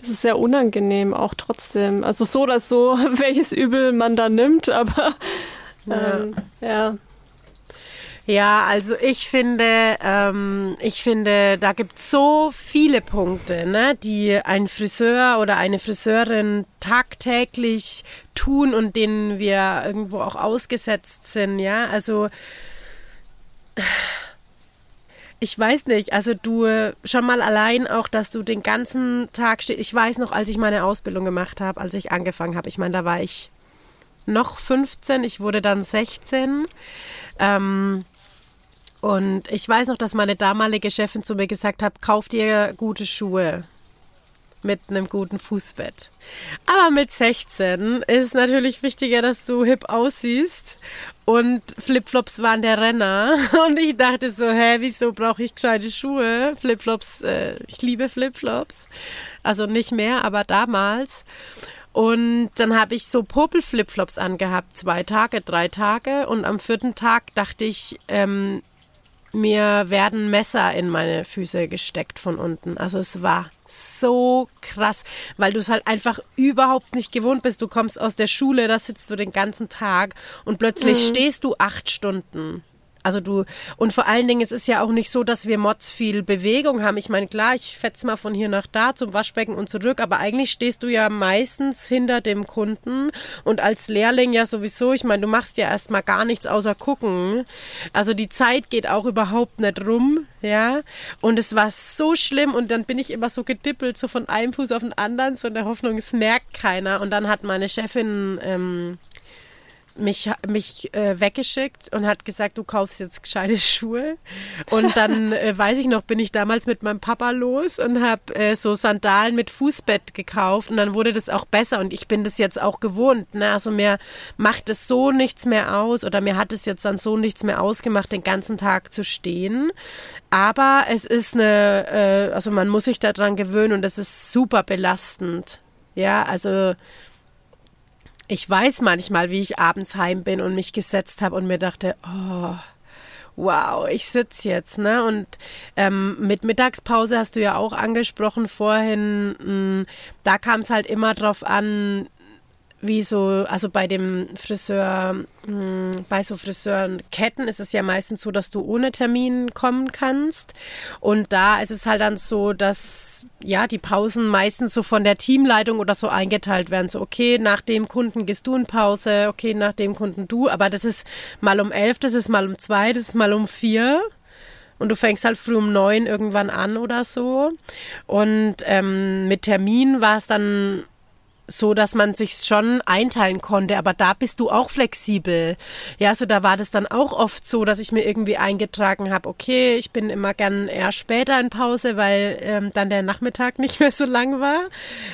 das ist sehr unangenehm auch trotzdem. Also so oder so, welches Übel man da nimmt, aber ähm, ja. ja. Ja, also ich finde, ähm, ich finde, da gibt es so viele Punkte, ne, die ein Friseur oder eine Friseurin tagtäglich tun und denen wir irgendwo auch ausgesetzt sind, ja. Also ich weiß nicht, also du schon mal allein auch, dass du den ganzen Tag stehst. Ich weiß noch, als ich meine Ausbildung gemacht habe, als ich angefangen habe, ich meine, da war ich noch 15, ich wurde dann 16. Ähm, und ich weiß noch, dass meine damalige Chefin zu mir gesagt hat, kauf dir gute Schuhe mit einem guten Fußbett. Aber mit 16 ist natürlich wichtiger, dass du hip aussiehst. Und Flipflops waren der Renner. Und ich dachte so, hä, wieso brauche ich gescheite Schuhe? Flipflops, äh, ich liebe Flipflops. Also nicht mehr, aber damals. Und dann habe ich so Popel-Flipflops angehabt, zwei Tage, drei Tage. Und am vierten Tag dachte ich, ähm, mir werden Messer in meine Füße gesteckt von unten. Also es war so krass, weil du es halt einfach überhaupt nicht gewohnt bist. Du kommst aus der Schule, da sitzt du den ganzen Tag und plötzlich mhm. stehst du acht Stunden. Also du, und vor allen Dingen, es ist ja auch nicht so, dass wir Mods viel Bewegung haben. Ich meine, klar, ich fetz mal von hier nach da zum Waschbecken und zurück, aber eigentlich stehst du ja meistens hinter dem Kunden und als Lehrling ja sowieso, ich meine, du machst ja erstmal gar nichts außer gucken. Also die Zeit geht auch überhaupt nicht rum, ja. Und es war so schlimm und dann bin ich immer so gedippelt, so von einem Fuß auf den anderen, so in der Hoffnung, es merkt keiner. Und dann hat meine Chefin, ähm, mich, mich äh, weggeschickt und hat gesagt, du kaufst jetzt gescheite Schuhe. Und dann äh, weiß ich noch, bin ich damals mit meinem Papa los und habe äh, so Sandalen mit Fußbett gekauft und dann wurde das auch besser und ich bin das jetzt auch gewohnt. Ne? Also mir macht es so nichts mehr aus oder mir hat es jetzt dann so nichts mehr ausgemacht, den ganzen Tag zu stehen. Aber es ist eine, äh, also man muss sich daran gewöhnen und es ist super belastend. Ja, also ich weiß manchmal, wie ich abends heim bin und mich gesetzt habe und mir dachte, oh, wow, ich sitze jetzt, ne? Und ähm, mit Mittagspause hast du ja auch angesprochen vorhin, mh, hm, da kam es halt immer drauf an, wie so, also bei dem Friseur, hm, bei so Friseurketten ist es ja meistens so, dass du ohne Termin kommen kannst. Und da ist es halt dann so, dass ja die Pausen meistens so von der Teamleitung oder so eingeteilt werden. So, okay, nach dem Kunden gehst du in Pause, okay, nach dem Kunden du. Aber das ist mal um elf, das ist mal um zwei, das ist mal um vier und du fängst halt früh um neun irgendwann an oder so. Und ähm, mit Termin war es dann so, dass man sich schon einteilen konnte. Aber da bist du auch flexibel. Ja, so da war das dann auch oft so, dass ich mir irgendwie eingetragen habe, okay, ich bin immer gern eher später in Pause, weil ähm, dann der Nachmittag nicht mehr so lang war.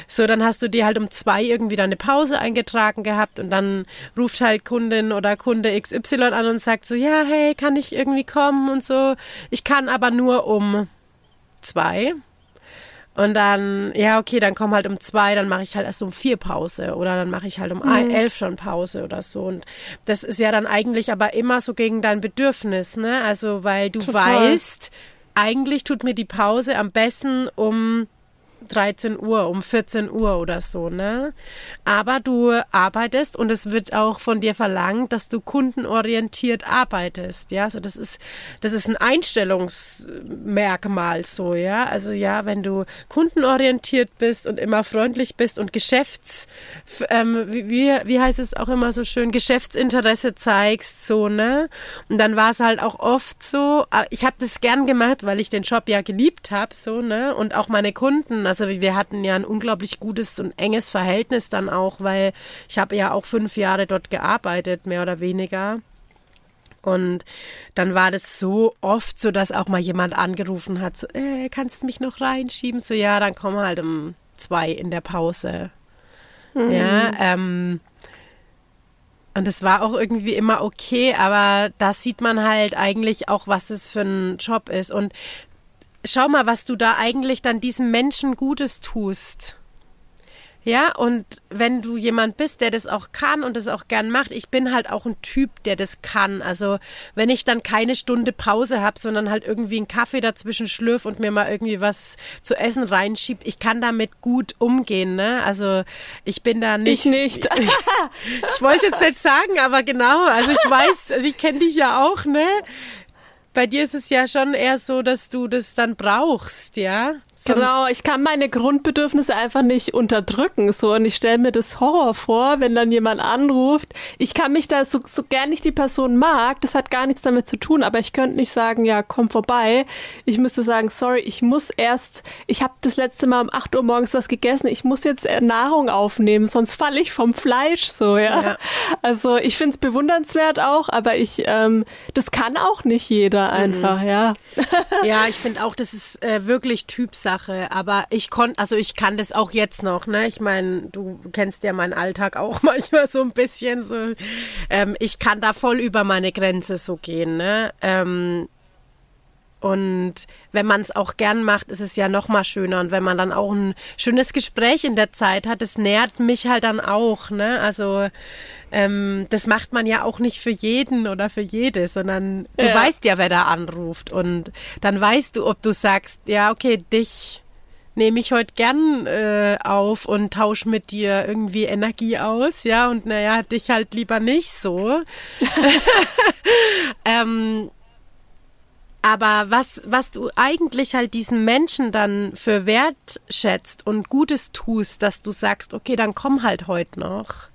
So, dann hast du dir halt um zwei irgendwie deine Pause eingetragen gehabt und dann ruft halt Kundin oder Kunde XY an und sagt so, ja, hey, kann ich irgendwie kommen und so. Ich kann aber nur um zwei. Und dann, ja, okay, dann komm halt um zwei, dann mache ich halt erst um vier Pause oder dann mache ich halt um mhm. elf schon Pause oder so. Und das ist ja dann eigentlich aber immer so gegen dein Bedürfnis, ne? Also, weil du Total. weißt, eigentlich tut mir die Pause am besten um 13 Uhr, um 14 Uhr oder so, ne? Aber du arbeitest und es wird auch von dir verlangt, dass du kundenorientiert arbeitest, ja? Also das ist, das ist ein Einstellungsmerkmal so, ja? Also ja, wenn du kundenorientiert bist und immer freundlich bist und Geschäfts, ähm, wie, wie heißt es auch immer so schön, Geschäftsinteresse zeigst, so, ne? Und dann war es halt auch oft so, äh, ich habe das gern gemacht, weil ich den Job ja geliebt habe, so, ne? Und auch meine Kunden, also wir hatten ja ein unglaublich gutes und enges Verhältnis dann auch, weil ich habe ja auch fünf Jahre dort gearbeitet, mehr oder weniger. Und dann war das so oft so, dass auch mal jemand angerufen hat, so, äh, kannst du mich noch reinschieben? So, ja, dann komm halt um zwei in der Pause. Mhm. Ja, ähm, und es war auch irgendwie immer okay, aber da sieht man halt eigentlich auch, was es für ein Job ist. Und schau mal, was du da eigentlich dann diesem Menschen Gutes tust. Ja, und wenn du jemand bist, der das auch kann und das auch gern macht, ich bin halt auch ein Typ, der das kann. Also wenn ich dann keine Stunde Pause habe, sondern halt irgendwie einen Kaffee dazwischen schlürf und mir mal irgendwie was zu essen reinschieb, ich kann damit gut umgehen. Ne? Also ich bin da nicht. Ich nicht. ich, ich wollte es nicht sagen, aber genau. Also ich weiß, also ich kenne dich ja auch, ne? Bei dir ist es ja schon eher so, dass du das dann brauchst, ja? Sonst genau, ich kann meine Grundbedürfnisse einfach nicht unterdrücken. So, und ich stelle mir das Horror vor, wenn dann jemand anruft. Ich kann mich da so, so gern ich die Person mag, das hat gar nichts damit zu tun, aber ich könnte nicht sagen, ja, komm vorbei. Ich müsste sagen, sorry, ich muss erst, ich habe das letzte Mal um 8 Uhr morgens was gegessen, ich muss jetzt äh, Nahrung aufnehmen, sonst falle ich vom Fleisch so, ja. ja. Also ich finde es bewundernswert auch, aber ich, ähm, das kann auch nicht jeder mhm. einfach, mhm. ja. Ja, ich finde auch, das ist äh, wirklich Typsache. Sache. Aber ich konnte, also ich kann das auch jetzt noch, ne? Ich meine, du kennst ja meinen Alltag auch manchmal so ein bisschen so. Ähm, ich kann da voll über meine Grenze so gehen, ne? Ähm, und wenn man es auch gern macht, ist es ja noch mal schöner. Und wenn man dann auch ein schönes Gespräch in der Zeit hat, das nährt mich halt dann auch. Ne? Also ähm, das macht man ja auch nicht für jeden oder für jede, sondern du ja. weißt ja, wer da anruft. Und dann weißt du, ob du sagst, ja, okay, dich nehme ich heute gern äh, auf und tausche mit dir irgendwie Energie aus, ja, und naja, dich halt lieber nicht so. ähm, aber was, was du eigentlich halt diesen Menschen dann für Wert schätzt und Gutes tust, dass du sagst, okay, dann komm halt heute noch.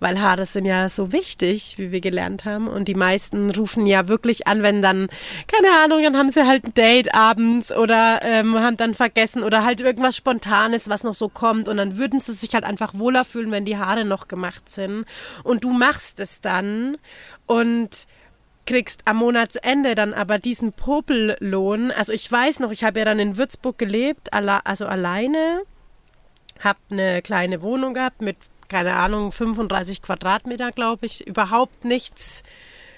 Weil Haare sind ja so wichtig, wie wir gelernt haben. Und die meisten rufen ja wirklich an, wenn dann, keine Ahnung, dann haben sie halt ein Date abends oder ähm, haben dann vergessen oder halt irgendwas Spontanes, was noch so kommt. Und dann würden sie sich halt einfach wohler fühlen, wenn die Haare noch gemacht sind. Und du machst es dann. Und kriegst am Monatsende dann aber diesen Popellohn. Also ich weiß noch, ich habe ja dann in Würzburg gelebt, also alleine, habe eine kleine Wohnung gehabt mit, keine Ahnung, 35 Quadratmeter, glaube ich, überhaupt nichts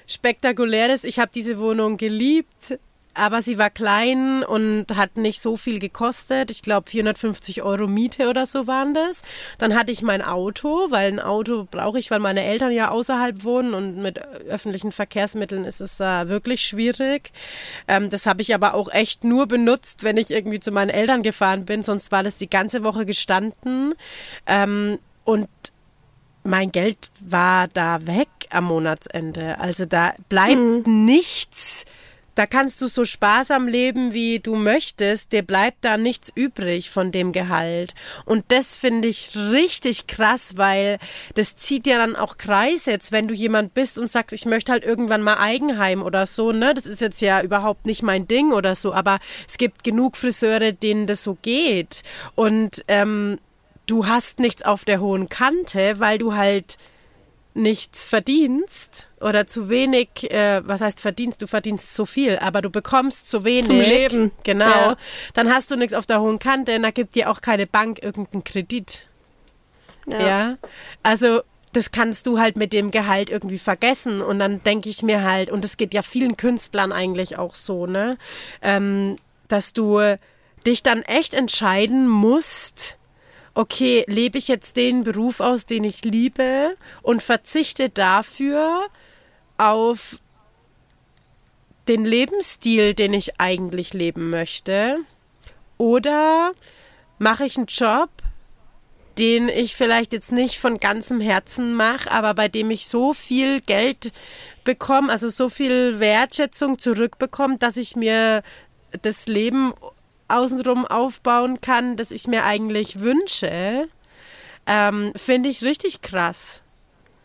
Spektakuläres. Ich habe diese Wohnung geliebt, aber sie war klein und hat nicht so viel gekostet. Ich glaube 450 Euro Miete oder so waren das. Dann hatte ich mein Auto, weil ein Auto brauche ich, weil meine Eltern ja außerhalb wohnen und mit öffentlichen Verkehrsmitteln ist es äh, wirklich schwierig. Ähm, das habe ich aber auch echt nur benutzt, wenn ich irgendwie zu meinen Eltern gefahren bin. Sonst war das die ganze Woche gestanden. Ähm, und mein Geld war da weg am Monatsende. Also da bleibt mhm. nichts da kannst du so sparsam leben, wie du möchtest, dir bleibt da nichts übrig von dem Gehalt. Und das finde ich richtig krass, weil das zieht ja dann auch Kreise jetzt, wenn du jemand bist und sagst, ich möchte halt irgendwann mal Eigenheim oder so, ne? Das ist jetzt ja überhaupt nicht mein Ding oder so, aber es gibt genug Friseure, denen das so geht. Und ähm, du hast nichts auf der hohen Kante, weil du halt nichts verdienst oder zu wenig, äh, was heißt verdienst, du verdienst zu viel, aber du bekommst zu wenig. Zum Leben. Genau. Ja. Dann hast du nichts auf der hohen Kante und da gibt dir auch keine Bank irgendeinen Kredit. Ja. ja. Also das kannst du halt mit dem Gehalt irgendwie vergessen. Und dann denke ich mir halt, und das geht ja vielen Künstlern eigentlich auch so, ne, ähm, dass du dich dann echt entscheiden musst, okay, lebe ich jetzt den Beruf aus, den ich liebe und verzichte dafür auf den Lebensstil, den ich eigentlich leben möchte? Oder mache ich einen Job, den ich vielleicht jetzt nicht von ganzem Herzen mache, aber bei dem ich so viel Geld bekomme, also so viel Wertschätzung zurückbekomme, dass ich mir das Leben außenrum aufbauen kann, das ich mir eigentlich wünsche, ähm, finde ich richtig krass.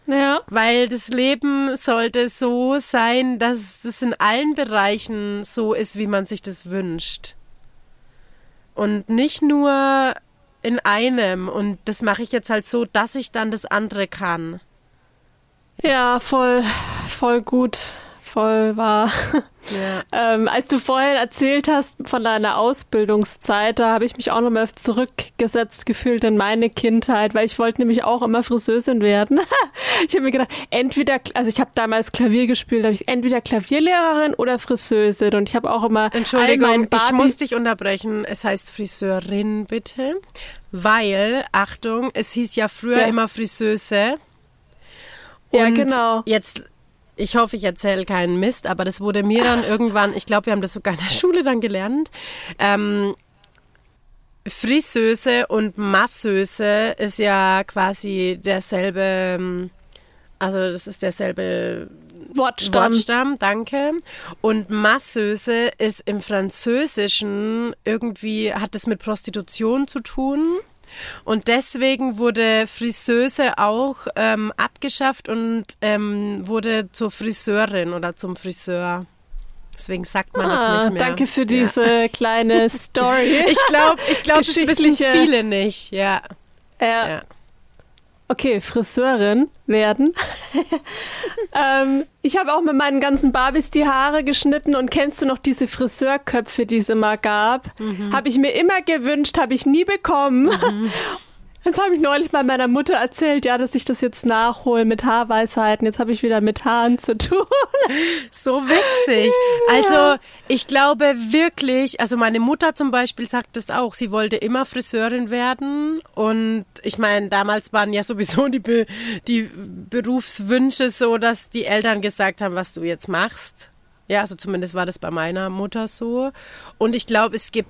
Ja. Weil das Leben sollte so sein, dass es in allen Bereichen so ist, wie man sich das wünscht. Und nicht nur in einem. Und das mache ich jetzt halt so, dass ich dann das andere kann. Ja, voll, voll gut eindrucksvoll war. Ja. ähm, als du vorhin erzählt hast von deiner Ausbildungszeit, da habe ich mich auch nochmal zurückgesetzt gefühlt in meine Kindheit, weil ich wollte nämlich auch immer Friseurin werden. ich habe mir gedacht, entweder, also ich habe damals Klavier gespielt, habe ich entweder Klavierlehrerin oder Friseurin und ich habe auch immer Entschuldigung, ich muss dich unterbrechen. Es heißt Friseurin bitte, weil Achtung, es hieß ja früher ja. immer Friseuse. ja, genau. Jetzt ich hoffe, ich erzähle keinen Mist, aber das wurde mir dann irgendwann, ich glaube, wir haben das sogar in der Schule dann gelernt. Ähm, Friseuse und Masseuse ist ja quasi derselbe, ähm, also das ist derselbe Wortstamm. Wortstamm, danke. Und Masseuse ist im Französischen irgendwie, hat es mit Prostitution zu tun. Und deswegen wurde Friseuse auch ähm, abgeschafft und ähm, wurde zur Friseurin oder zum Friseur. Deswegen sagt man ah, das nicht mehr. Danke für diese ja. kleine Story. ich glaube, ich glaube, das wissen viele nicht. Ja. ja. ja okay, Friseurin werden. ähm, ich habe auch mit meinen ganzen Barbies die Haare geschnitten und kennst du noch diese Friseurköpfe, die es immer gab? Mhm. Habe ich mir immer gewünscht, habe ich nie bekommen. Mhm. Jetzt habe ich neulich mal meiner Mutter erzählt, ja, dass ich das jetzt nachhole mit Haarweisheiten. Jetzt habe ich wieder mit Haaren zu tun. So witzig. Also ich glaube wirklich, also meine Mutter zum Beispiel sagt das auch. Sie wollte immer Friseurin werden. Und ich meine, damals waren ja sowieso die, Be die Berufswünsche so, dass die Eltern gesagt haben, was du jetzt machst. Ja, also zumindest war das bei meiner Mutter so. Und ich glaube, es gibt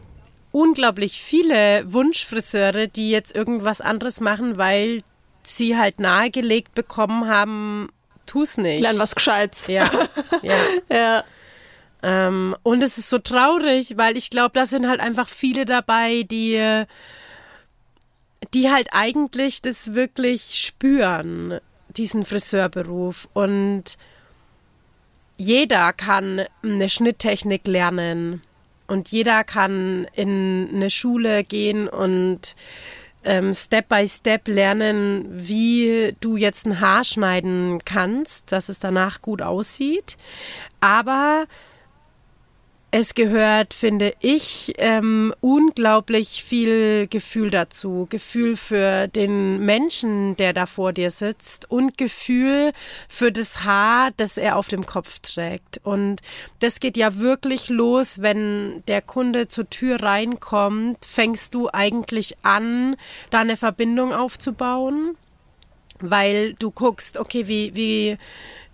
unglaublich viele Wunschfriseure, die jetzt irgendwas anderes machen, weil sie halt nahegelegt bekommen haben, tu's nicht. Lern was Gescheites. Ja. Ja. ja. Ähm, und es ist so traurig, weil ich glaube, da sind halt einfach viele dabei, die, die halt eigentlich das wirklich spüren, diesen Friseurberuf. Und jeder kann eine Schnitttechnik lernen. Und jeder kann in eine Schule gehen und ähm, Step by Step lernen, wie du jetzt ein Haar schneiden kannst, dass es danach gut aussieht. Aber es gehört, finde ich, ähm, unglaublich viel Gefühl dazu. Gefühl für den Menschen, der da vor dir sitzt und Gefühl für das Haar, das er auf dem Kopf trägt. Und das geht ja wirklich los, wenn der Kunde zur Tür reinkommt, fängst du eigentlich an, da eine Verbindung aufzubauen, weil du guckst, okay, wie, wie,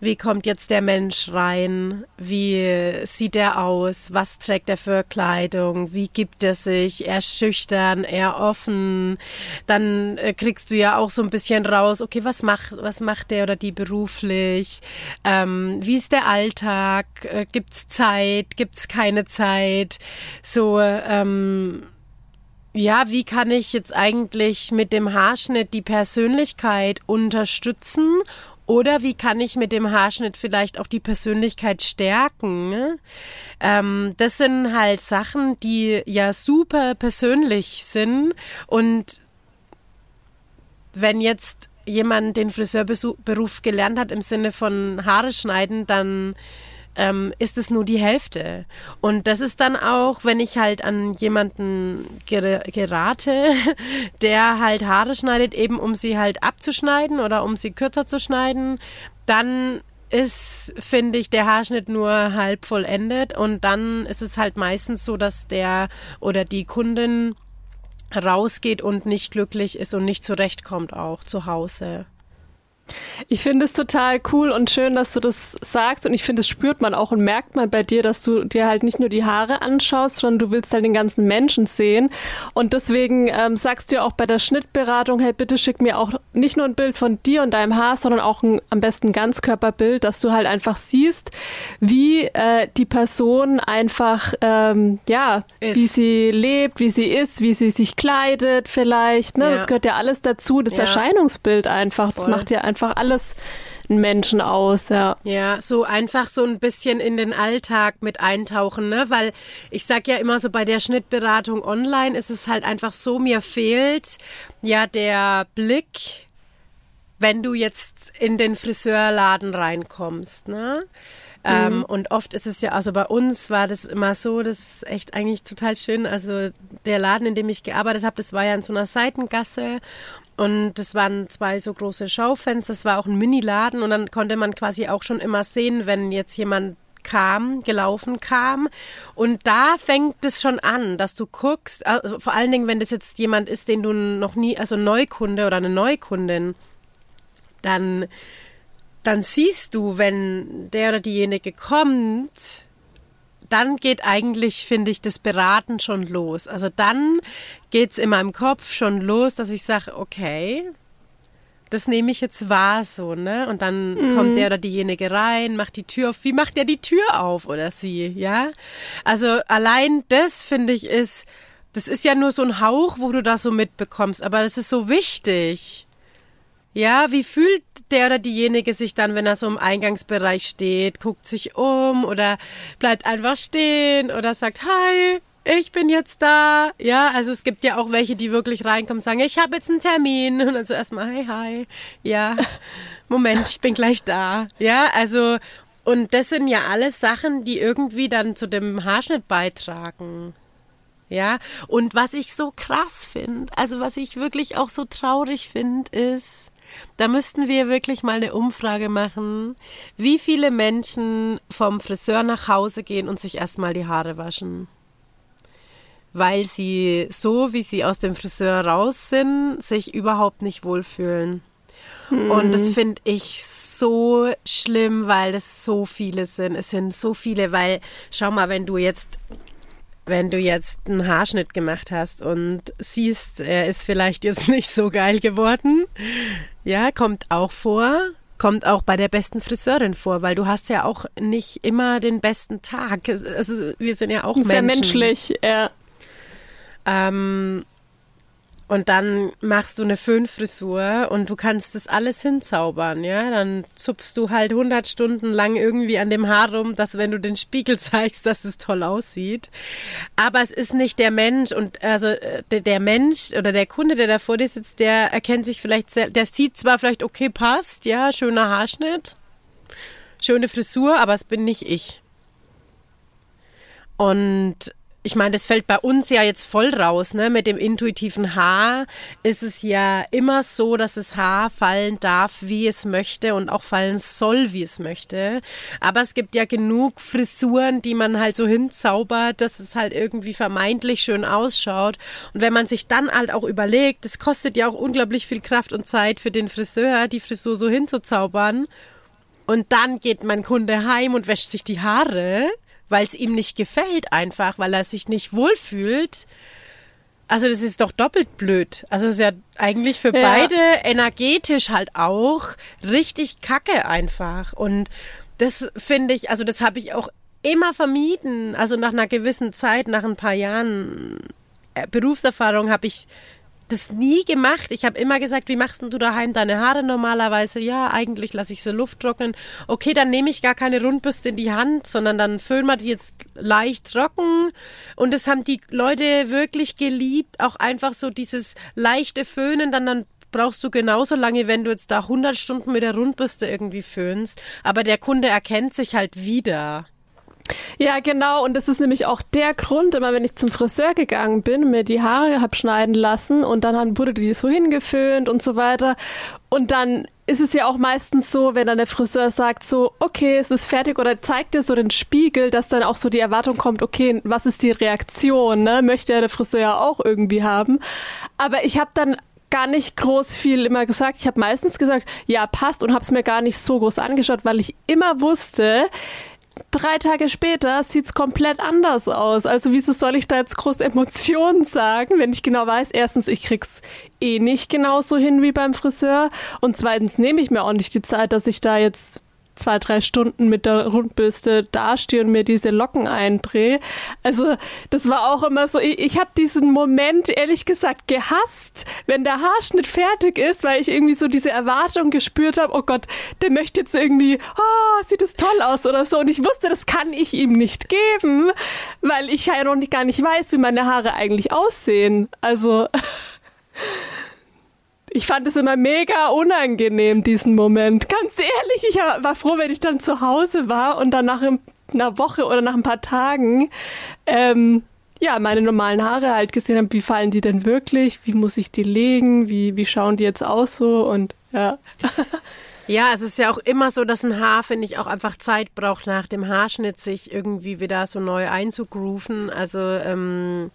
wie kommt jetzt der Mensch rein? Wie sieht er aus? Was trägt er für Kleidung? Wie gibt er sich? Er schüchtern, er offen. Dann äh, kriegst du ja auch so ein bisschen raus, okay, was macht, was macht der oder die beruflich? Ähm, wie ist der Alltag? Äh, gibt's Zeit? Gibt's keine Zeit? So, ähm, ja, wie kann ich jetzt eigentlich mit dem Haarschnitt die Persönlichkeit unterstützen oder wie kann ich mit dem Haarschnitt vielleicht auch die Persönlichkeit stärken? Ne? Ähm, das sind halt Sachen, die ja super persönlich sind. Und wenn jetzt jemand den Friseurberuf gelernt hat im Sinne von Haare schneiden, dann ähm, ist es nur die Hälfte. Und das ist dann auch, wenn ich halt an jemanden ger gerate, der halt Haare schneidet, eben um sie halt abzuschneiden oder um sie kürzer zu schneiden, dann ist, finde ich, der Haarschnitt nur halb vollendet und dann ist es halt meistens so, dass der oder die Kundin rausgeht und nicht glücklich ist und nicht zurechtkommt auch zu Hause. Ich finde es total cool und schön, dass du das sagst und ich finde, es spürt man auch und merkt man bei dir, dass du dir halt nicht nur die Haare anschaust, sondern du willst halt den ganzen Menschen sehen und deswegen ähm, sagst du ja auch bei der Schnittberatung, hey, bitte schick mir auch nicht nur ein Bild von dir und deinem Haar, sondern auch ein am besten Ganzkörperbild, dass du halt einfach siehst, wie äh, die Person einfach, ähm, ja, ist. wie sie lebt, wie sie ist, wie sie sich kleidet vielleicht, ne? Ja. Das gehört ja alles dazu, das ja. Erscheinungsbild einfach, Voll. das macht ja einfach einfach alles einen Menschen aus, ja. Ja, so einfach so ein bisschen in den Alltag mit eintauchen, ne? Weil ich sag ja immer so bei der Schnittberatung online ist es halt einfach so, mir fehlt ja der Blick, wenn du jetzt in den Friseurladen reinkommst, ne? Ähm, mhm. Und oft ist es ja, also bei uns war das immer so, das ist echt eigentlich total schön. Also der Laden, in dem ich gearbeitet habe, das war ja in so einer Seitengasse und das waren zwei so große Schaufenster, das war auch ein Mini-Laden und dann konnte man quasi auch schon immer sehen, wenn jetzt jemand kam, gelaufen kam. Und da fängt es schon an, dass du guckst, also vor allen Dingen, wenn das jetzt jemand ist, den du noch nie, also Neukunde oder eine Neukundin, dann, dann siehst du, wenn der oder diejenige kommt, dann geht eigentlich, finde ich, das Beraten schon los. Also dann geht es in meinem Kopf schon los, dass ich sage, okay, das nehme ich jetzt wahr so, ne? Und dann mhm. kommt der oder diejenige rein, macht die Tür auf. Wie macht der die Tür auf oder sie, ja? Also allein das finde ich ist, das ist ja nur so ein Hauch, wo du das so mitbekommst, aber das ist so wichtig. Ja, wie fühlt der oder diejenige sich dann, wenn er so im Eingangsbereich steht, guckt sich um oder bleibt einfach stehen oder sagt Hi, ich bin jetzt da. Ja, also es gibt ja auch welche, die wirklich reinkommen sagen, ich habe jetzt einen Termin. Und dann so erstmal, hi, hi. Ja, Moment, ich bin gleich da. Ja, also, und das sind ja alles Sachen, die irgendwie dann zu dem Haarschnitt beitragen. Ja, und was ich so krass finde, also was ich wirklich auch so traurig finde, ist, da müssten wir wirklich mal eine Umfrage machen, wie viele Menschen vom Friseur nach Hause gehen und sich erstmal die Haare waschen weil sie so, wie sie aus dem Friseur raus sind, sich überhaupt nicht wohlfühlen. Mhm. Und das finde ich so schlimm, weil es so viele sind. Es sind so viele, weil schau mal, wenn du jetzt wenn du jetzt einen Haarschnitt gemacht hast und siehst, er ist vielleicht jetzt nicht so geil geworden, ja, kommt auch vor, kommt auch bei der besten Friseurin vor, weil du hast ja auch nicht immer den besten Tag. Also wir sind ja auch Sehr Menschen. menschlich, ja. Ähm, und dann machst du eine Föhnfrisur und du kannst das alles hinzaubern, ja. Dann zupfst du halt 100 Stunden lang irgendwie an dem Haar rum, dass wenn du den Spiegel zeigst, dass es toll aussieht. Aber es ist nicht der Mensch und also äh, der, der Mensch oder der Kunde, der da vor dir sitzt, der erkennt sich vielleicht, der sieht zwar vielleicht, okay, passt, ja, schöner Haarschnitt, schöne Frisur, aber es bin nicht ich. Und ich meine, das fällt bei uns ja jetzt voll raus, ne? Mit dem intuitiven Haar ist es ja immer so, dass das Haar fallen darf, wie es möchte und auch fallen soll, wie es möchte. Aber es gibt ja genug Frisuren, die man halt so hinzaubert, dass es halt irgendwie vermeintlich schön ausschaut. Und wenn man sich dann halt auch überlegt, das kostet ja auch unglaublich viel Kraft und Zeit für den Friseur, die Frisur so hinzuzaubern. Und dann geht mein Kunde heim und wäscht sich die Haare weil es ihm nicht gefällt einfach, weil er sich nicht wohlfühlt. Also das ist doch doppelt blöd. Also es ist ja eigentlich für ja. beide energetisch halt auch richtig kacke einfach. Und das finde ich, also das habe ich auch immer vermieden. Also nach einer gewissen Zeit, nach ein paar Jahren äh, Berufserfahrung habe ich das nie gemacht. Ich habe immer gesagt, wie machst du daheim deine Haare normalerweise? Ja, eigentlich lasse ich sie Luft trocknen. Okay, dann nehme ich gar keine Rundbürste in die Hand, sondern dann föhnen wir die jetzt leicht trocken. Und das haben die Leute wirklich geliebt. Auch einfach so dieses leichte Föhnen, dann, dann brauchst du genauso lange, wenn du jetzt da 100 Stunden mit der Rundbürste irgendwie föhnst. Aber der Kunde erkennt sich halt wieder. Ja, genau. Und das ist nämlich auch der Grund, immer wenn ich zum Friseur gegangen bin, mir die Haare hab schneiden lassen und dann wurde die so hingeföhnt und so weiter. Und dann ist es ja auch meistens so, wenn dann der Friseur sagt so, okay, es ist fertig oder zeigt dir so den Spiegel, dass dann auch so die Erwartung kommt, okay, was ist die Reaktion, ne? Möchte ja der Friseur auch irgendwie haben. Aber ich habe dann gar nicht groß viel immer gesagt. Ich habe meistens gesagt, ja, passt und habe es mir gar nicht so groß angeschaut, weil ich immer wusste, drei Tage später sieht's komplett anders aus. Also wieso soll ich da jetzt groß Emotionen sagen, wenn ich genau weiß, erstens, ich krieg's eh nicht genauso hin wie beim Friseur und zweitens nehme ich mir auch nicht die Zeit, dass ich da jetzt zwei, drei Stunden mit der Rundbürste dastehe und mir diese Locken eindrehe. Also das war auch immer so, ich, ich habe diesen Moment ehrlich gesagt gehasst, wenn der Haarschnitt fertig ist, weil ich irgendwie so diese Erwartung gespürt habe, oh Gott, der möchte jetzt irgendwie, oh, sieht das toll aus oder so. Und ich wusste, das kann ich ihm nicht geben, weil ich ja noch nicht, gar nicht weiß, wie meine Haare eigentlich aussehen. Also ich fand es immer mega unangenehm, diesen Moment. Ganz ehrlich, ich war froh, wenn ich dann zu Hause war und dann nach einer Woche oder nach ein paar Tagen ähm, ja, meine normalen Haare halt gesehen habe, wie fallen die denn wirklich, wie muss ich die legen, wie, wie schauen die jetzt aus so und ja. Ja, es ist ja auch immer so, dass ein Haar, finde ich, auch einfach Zeit braucht, nach dem Haarschnitt sich irgendwie wieder so neu einzugrooven. Also ähm,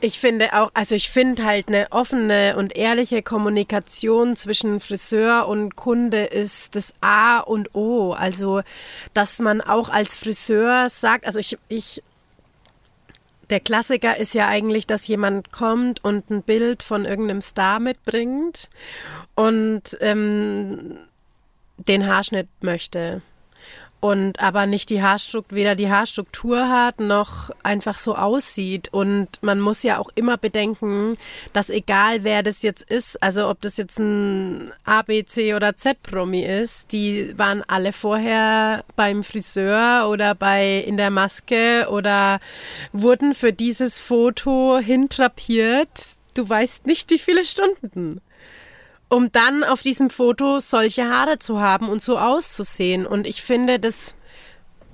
ich finde auch, also ich finde halt eine offene und ehrliche Kommunikation zwischen Friseur und Kunde ist das A und O. Also, dass man auch als Friseur sagt, also ich, ich der Klassiker ist ja eigentlich, dass jemand kommt und ein Bild von irgendeinem Star mitbringt und ähm, den Haarschnitt möchte und aber nicht die Haarstruktur, weder die Haarstruktur hat, noch einfach so aussieht. Und man muss ja auch immer bedenken, dass egal wer das jetzt ist, also ob das jetzt ein A, B, C oder Z-Promi ist, die waren alle vorher beim Friseur oder bei in der Maske oder wurden für dieses Foto hintrapiert. Du weißt nicht, wie viele Stunden um dann auf diesem Foto solche Haare zu haben und so auszusehen. Und ich finde, das,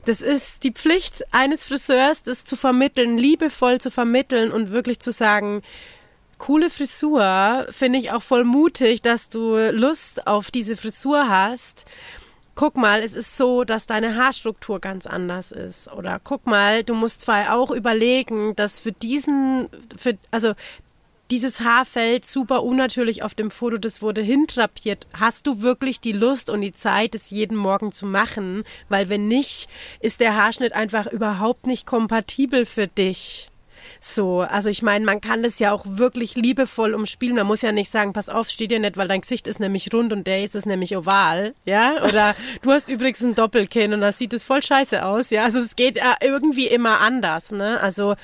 das ist die Pflicht eines Friseurs, das zu vermitteln, liebevoll zu vermitteln und wirklich zu sagen, coole Frisur, finde ich auch voll mutig, dass du Lust auf diese Frisur hast. Guck mal, es ist so, dass deine Haarstruktur ganz anders ist. Oder guck mal, du musst zwar auch überlegen, dass für diesen, für, also dieses Haar fällt super unnatürlich auf dem Foto, das wurde hintrapiert. Hast du wirklich die Lust und die Zeit, es jeden Morgen zu machen? Weil wenn nicht, ist der Haarschnitt einfach überhaupt nicht kompatibel für dich. So, also ich meine, man kann das ja auch wirklich liebevoll umspielen. Man muss ja nicht sagen, pass auf, steht dir nicht, weil dein Gesicht ist nämlich rund und der ist es nämlich oval, ja? Oder du hast übrigens ein Doppelkinn und da sieht es voll scheiße aus, ja? Also es geht ja irgendwie immer anders, ne? Also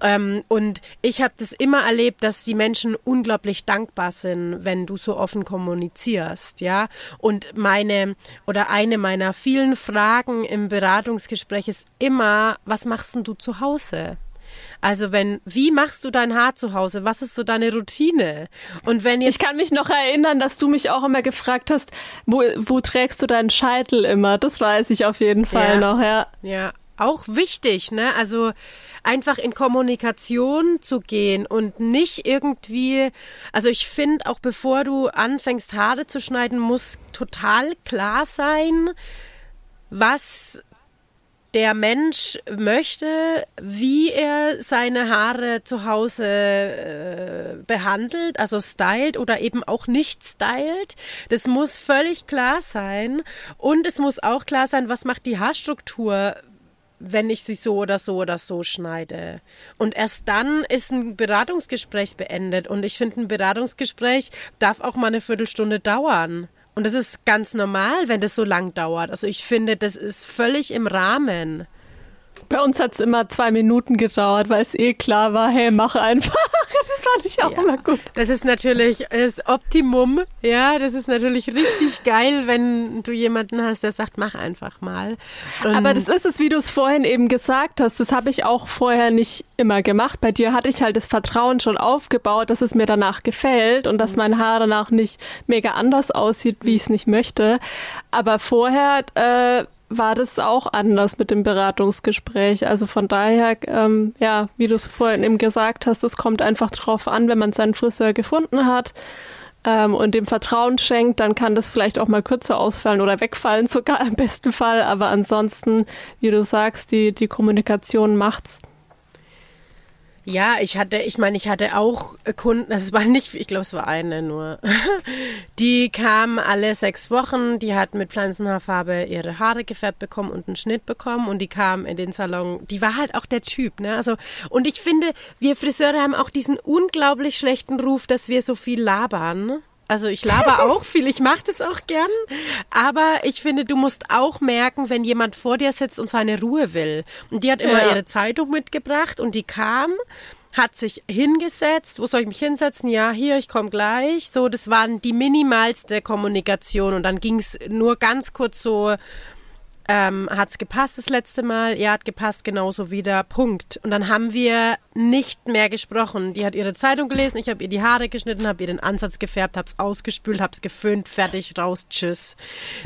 ähm, und ich habe das immer erlebt, dass die Menschen unglaublich dankbar sind, wenn du so offen kommunizierst, ja? Und meine oder eine meiner vielen Fragen im Beratungsgespräch ist immer, was machst denn du zu Hause? Also wenn, wie machst du dein Haar zu Hause? Was ist so deine Routine? Und wenn jetzt ich kann mich noch erinnern, dass du mich auch immer gefragt hast, wo, wo trägst du deinen Scheitel immer? Das weiß ich auf jeden Fall ja. noch, ja. Ja, auch wichtig, ne? Also einfach in Kommunikation zu gehen und nicht irgendwie, also ich finde auch bevor du anfängst Haare zu schneiden, muss total klar sein, was der Mensch möchte, wie er seine Haare zu Hause äh, behandelt, also stylt oder eben auch nicht stylt. Das muss völlig klar sein. Und es muss auch klar sein, was macht die Haarstruktur wenn ich sie so oder so oder so schneide. Und erst dann ist ein Beratungsgespräch beendet. Und ich finde, ein Beratungsgespräch darf auch mal eine Viertelstunde dauern. Und das ist ganz normal, wenn das so lang dauert. Also ich finde, das ist völlig im Rahmen. Bei uns hat es immer zwei Minuten gedauert, weil es eh klar war, hey, mach einfach. Das fand ich auch ja. gut. Das ist natürlich das Optimum. Ja, das ist natürlich richtig geil, wenn du jemanden hast, der sagt, mach einfach mal. Und Aber das ist es, wie du es vorhin eben gesagt hast. Das habe ich auch vorher nicht immer gemacht. Bei dir hatte ich halt das Vertrauen schon aufgebaut, dass es mir danach gefällt und dass mhm. mein Haar danach nicht mega anders aussieht, wie ich es nicht möchte. Aber vorher äh, war das auch anders mit dem Beratungsgespräch. Also von daher, ähm, ja, wie du es vorhin eben gesagt hast, es kommt einfach drauf an, wenn man seinen Friseur gefunden hat ähm, und dem Vertrauen schenkt, dann kann das vielleicht auch mal kürzer ausfallen oder wegfallen, sogar im besten Fall. Aber ansonsten, wie du sagst, die, die Kommunikation macht's. Ja, ich hatte, ich meine, ich hatte auch Kunden, das war nicht, ich glaube, es war eine nur. Die kamen alle sechs Wochen, die hat mit Pflanzenhaarfarbe ihre Haare gefärbt bekommen und einen Schnitt bekommen und die kam in den Salon. Die war halt auch der Typ, ne? Also, und ich finde, wir Friseure haben auch diesen unglaublich schlechten Ruf, dass wir so viel labern. Also ich laber auch viel, ich mache das auch gern, aber ich finde, du musst auch merken, wenn jemand vor dir sitzt und seine Ruhe will. Und die hat immer ja. ihre Zeitung mitgebracht und die kam, hat sich hingesetzt. Wo soll ich mich hinsetzen? Ja, hier, ich komme gleich. So, das waren die minimalste Kommunikation und dann ging es nur ganz kurz so ähm, hat's gepasst das letzte Mal? Ja, hat gepasst, genauso wieder. Punkt. Und dann haben wir nicht mehr gesprochen. Die hat ihre Zeitung gelesen, ich habe ihr die Haare geschnitten, habe ihr den Ansatz gefärbt, hab's ausgespült, hab's geföhnt, fertig, raus, tschüss.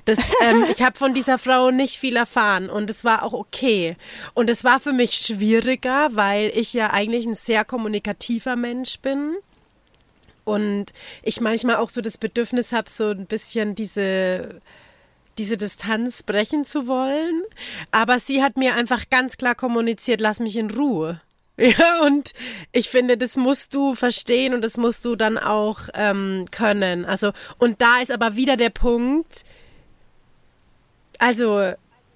Das, ähm, ich habe von dieser Frau nicht viel erfahren und es war auch okay. Und es war für mich schwieriger, weil ich ja eigentlich ein sehr kommunikativer Mensch bin. Und ich manchmal auch so das Bedürfnis habe, so ein bisschen diese diese Distanz brechen zu wollen. Aber sie hat mir einfach ganz klar kommuniziert, lass mich in Ruhe. Ja, und ich finde, das musst du verstehen und das musst du dann auch ähm, können. Also, und da ist aber wieder der Punkt, also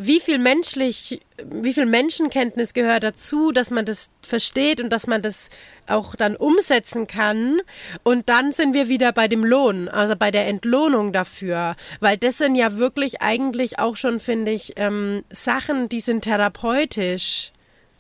wie viel menschlich, wie viel Menschenkenntnis gehört dazu, dass man das versteht und dass man das auch dann umsetzen kann. Und dann sind wir wieder bei dem Lohn, also bei der Entlohnung dafür. Weil das sind ja wirklich eigentlich auch schon, finde ich, ähm, Sachen, die sind therapeutisch.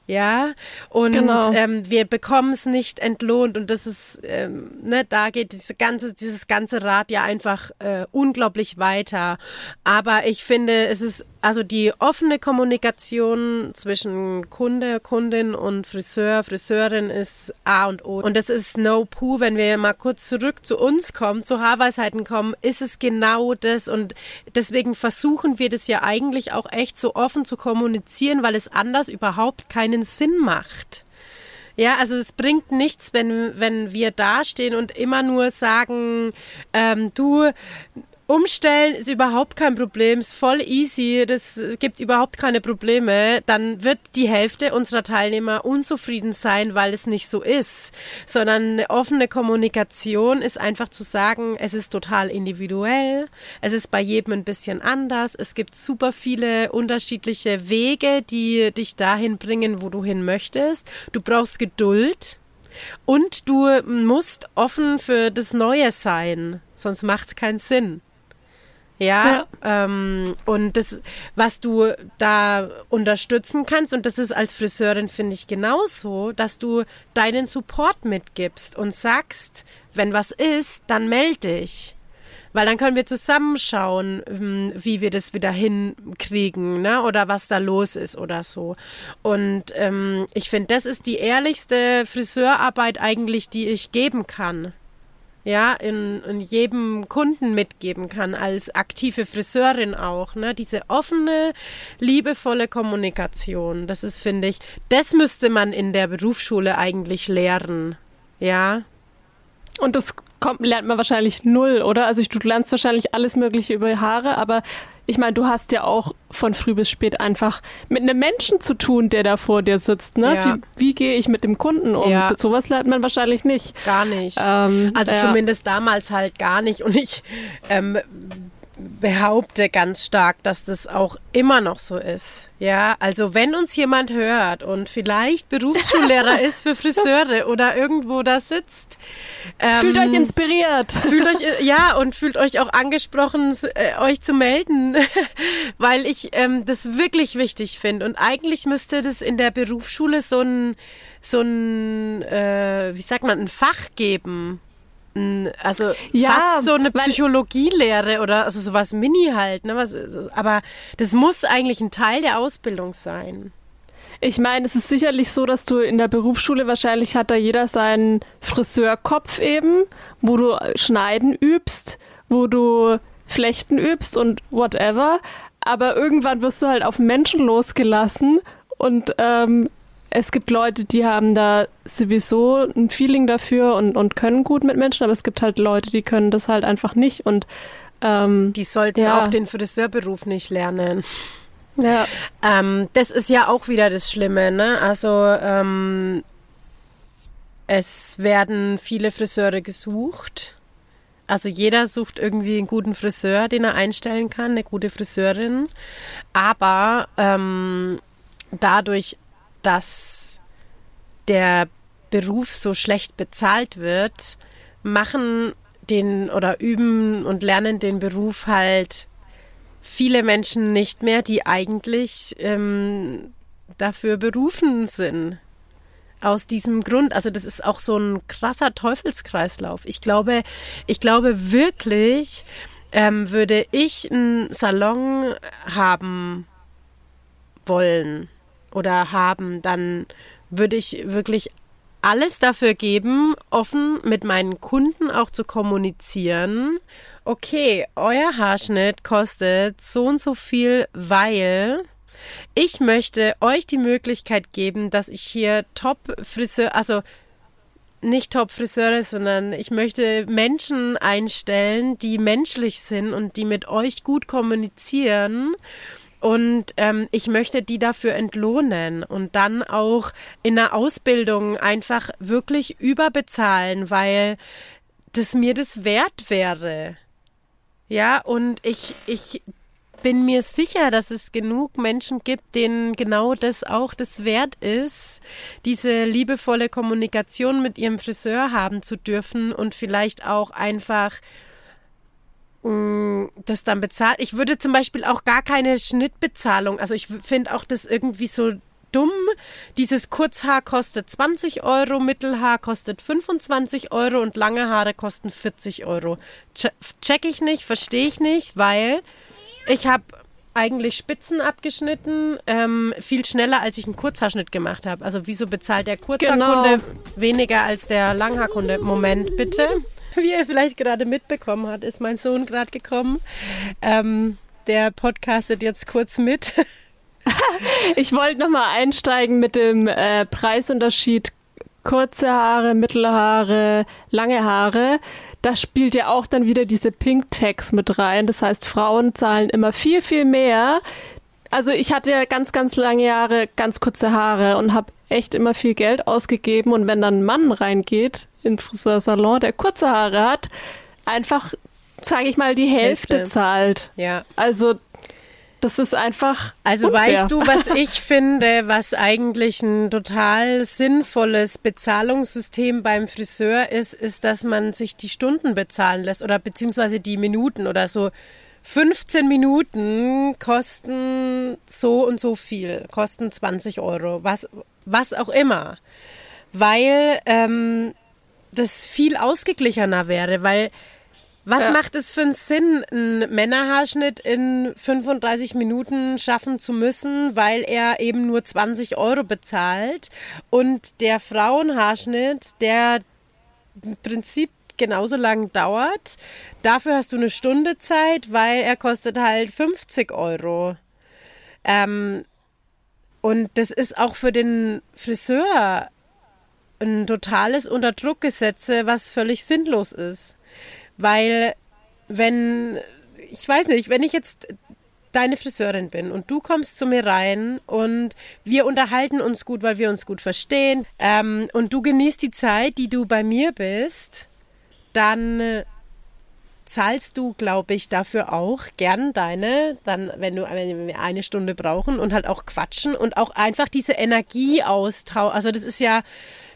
Ja, und genau. ähm, wir bekommen es nicht entlohnt und das ist, ähm, ne, da geht diese ganze, dieses ganze Rad ja einfach äh, unglaublich weiter. Aber ich finde, es ist also die offene Kommunikation zwischen Kunde, Kundin und Friseur, Friseurin ist A und O. Und das ist no poo, wenn wir mal kurz zurück zu uns kommen, zu Haarweisheiten kommen, ist es genau das. Und deswegen versuchen wir das ja eigentlich auch echt so offen zu kommunizieren, weil es anders überhaupt keinen Sinn macht. Ja, also es bringt nichts, wenn, wenn wir dastehen und immer nur sagen, ähm, du, Umstellen ist überhaupt kein Problem, ist voll easy, das gibt überhaupt keine Probleme. Dann wird die Hälfte unserer Teilnehmer unzufrieden sein, weil es nicht so ist. Sondern eine offene Kommunikation ist einfach zu sagen, es ist total individuell, es ist bei jedem ein bisschen anders, es gibt super viele unterschiedliche Wege, die dich dahin bringen, wo du hin möchtest. Du brauchst Geduld. Und du musst offen für das Neue sein, sonst macht es keinen Sinn. Ja, ja. Ähm, und das, was du da unterstützen kannst, und das ist als Friseurin, finde ich, genauso, dass du deinen Support mitgibst und sagst, wenn was ist, dann melde dich. Weil dann können wir zusammenschauen, ähm, wie wir das wieder hinkriegen, ne? Oder was da los ist oder so. Und ähm, ich finde, das ist die ehrlichste Friseurarbeit eigentlich, die ich geben kann ja, in, in jedem Kunden mitgeben kann, als aktive Friseurin auch, ne? Diese offene, liebevolle Kommunikation. Das ist, finde ich, das müsste man in der Berufsschule eigentlich lehren. Ja. Und das kommt, lernt man wahrscheinlich null, oder? Also du lernst wahrscheinlich alles Mögliche über Haare, aber ich meine, du hast ja auch von früh bis spät einfach mit einem Menschen zu tun, der da vor dir sitzt. Ne? Ja. Wie, wie gehe ich mit dem Kunden um? Ja. Sowas lernt man wahrscheinlich nicht. Gar nicht. Ähm, also ja. zumindest damals halt gar nicht. Und ich ähm, behaupte ganz stark, dass das auch immer noch so ist. Ja, also wenn uns jemand hört und vielleicht Berufsschullehrer ist für Friseure oder irgendwo da sitzt, ähm, fühlt euch inspiriert. Fühlt euch ja und fühlt euch auch angesprochen, äh, euch zu melden, weil ich ähm, das wirklich wichtig finde und eigentlich müsste das in der Berufsschule so ein so ein äh, wie sagt man ein Fach geben also ja, fast so eine Psychologielehre oder also sowas Mini halt, ne? Was, aber das muss eigentlich ein Teil der Ausbildung sein. Ich meine, es ist sicherlich so, dass du in der Berufsschule wahrscheinlich hat da jeder seinen Friseurkopf eben, wo du Schneiden übst, wo du Flechten übst und whatever. Aber irgendwann wirst du halt auf Menschen losgelassen und ähm, es gibt Leute, die haben da sowieso ein Feeling dafür und, und können gut mit Menschen, aber es gibt halt Leute, die können das halt einfach nicht und ähm, die sollten ja. auch den Friseurberuf nicht lernen. Ja. Ähm, das ist ja auch wieder das Schlimme, ne? Also ähm, es werden viele Friseure gesucht. Also jeder sucht irgendwie einen guten Friseur, den er einstellen kann, eine gute Friseurin. Aber ähm, dadurch dass der Beruf so schlecht bezahlt wird, machen den oder üben und lernen den Beruf halt viele Menschen nicht mehr, die eigentlich ähm, dafür berufen sind. Aus diesem Grund, also das ist auch so ein krasser Teufelskreislauf. Ich glaube, ich glaube wirklich, ähm, würde ich einen Salon haben wollen oder haben, dann würde ich wirklich alles dafür geben, offen mit meinen Kunden auch zu kommunizieren. Okay, euer Haarschnitt kostet so und so viel, weil ich möchte euch die Möglichkeit geben, dass ich hier Top-Friseur, also nicht Top-Friseure, sondern ich möchte Menschen einstellen, die menschlich sind und die mit euch gut kommunizieren. Und ähm, ich möchte die dafür entlohnen und dann auch in der Ausbildung einfach wirklich überbezahlen, weil das mir das wert wäre. Ja, und ich, ich bin mir sicher, dass es genug Menschen gibt, denen genau das auch das wert ist, diese liebevolle Kommunikation mit ihrem Friseur haben zu dürfen und vielleicht auch einfach das dann bezahlt. Ich würde zum Beispiel auch gar keine Schnittbezahlung, also ich finde auch das irgendwie so dumm. Dieses Kurzhaar kostet 20 Euro, Mittelhaar kostet 25 Euro und lange Haare kosten 40 Euro. Check ich nicht, verstehe ich nicht, weil ich habe eigentlich Spitzen abgeschnitten, ähm, viel schneller, als ich einen Kurzhaarschnitt gemacht habe. Also wieso bezahlt der Kurzhaarkunde genau. weniger als der Langhaarkunde? Moment, bitte. Wie ihr vielleicht gerade mitbekommen habt, ist mein Sohn gerade gekommen. Ähm, der podcastet jetzt kurz mit. ich wollte nochmal einsteigen mit dem äh, Preisunterschied kurze Haare, Mittelhaare, lange Haare da spielt ja auch dann wieder diese Pink Tax mit rein. Das heißt, Frauen zahlen immer viel, viel mehr. Also ich hatte ja ganz, ganz lange Jahre ganz kurze Haare und habe echt immer viel Geld ausgegeben. Und wenn dann ein Mann reingeht in Friseursalon, der kurze Haare hat, einfach, sage ich mal, die Hälfte, Hälfte. zahlt. Ja. Also das ist einfach. Also unfair. weißt du, was ich finde, was eigentlich ein total sinnvolles Bezahlungssystem beim Friseur ist, ist, dass man sich die Stunden bezahlen lässt oder beziehungsweise die Minuten oder so. 15 Minuten kosten so und so viel, kosten 20 Euro, was, was auch immer. Weil ähm, das viel ausgeglichener wäre, weil was ja. macht es für einen Sinn, einen Männerhaarschnitt in 35 Minuten schaffen zu müssen, weil er eben nur 20 Euro bezahlt und der Frauenhaarschnitt, der im Prinzip genauso lang dauert, dafür hast du eine Stunde Zeit, weil er kostet halt 50 Euro. Ähm, und das ist auch für den Friseur ein totales Unterdruckgesetze, was völlig sinnlos ist. Weil wenn, ich weiß nicht, wenn ich jetzt deine Friseurin bin und du kommst zu mir rein und wir unterhalten uns gut, weil wir uns gut verstehen ähm, und du genießt die Zeit, die du bei mir bist, dann äh, zahlst du, glaube ich, dafür auch gern deine, dann, wenn du wenn wir eine Stunde brauchen und halt auch quatschen und auch einfach diese Energie austauschen. Also das ist ja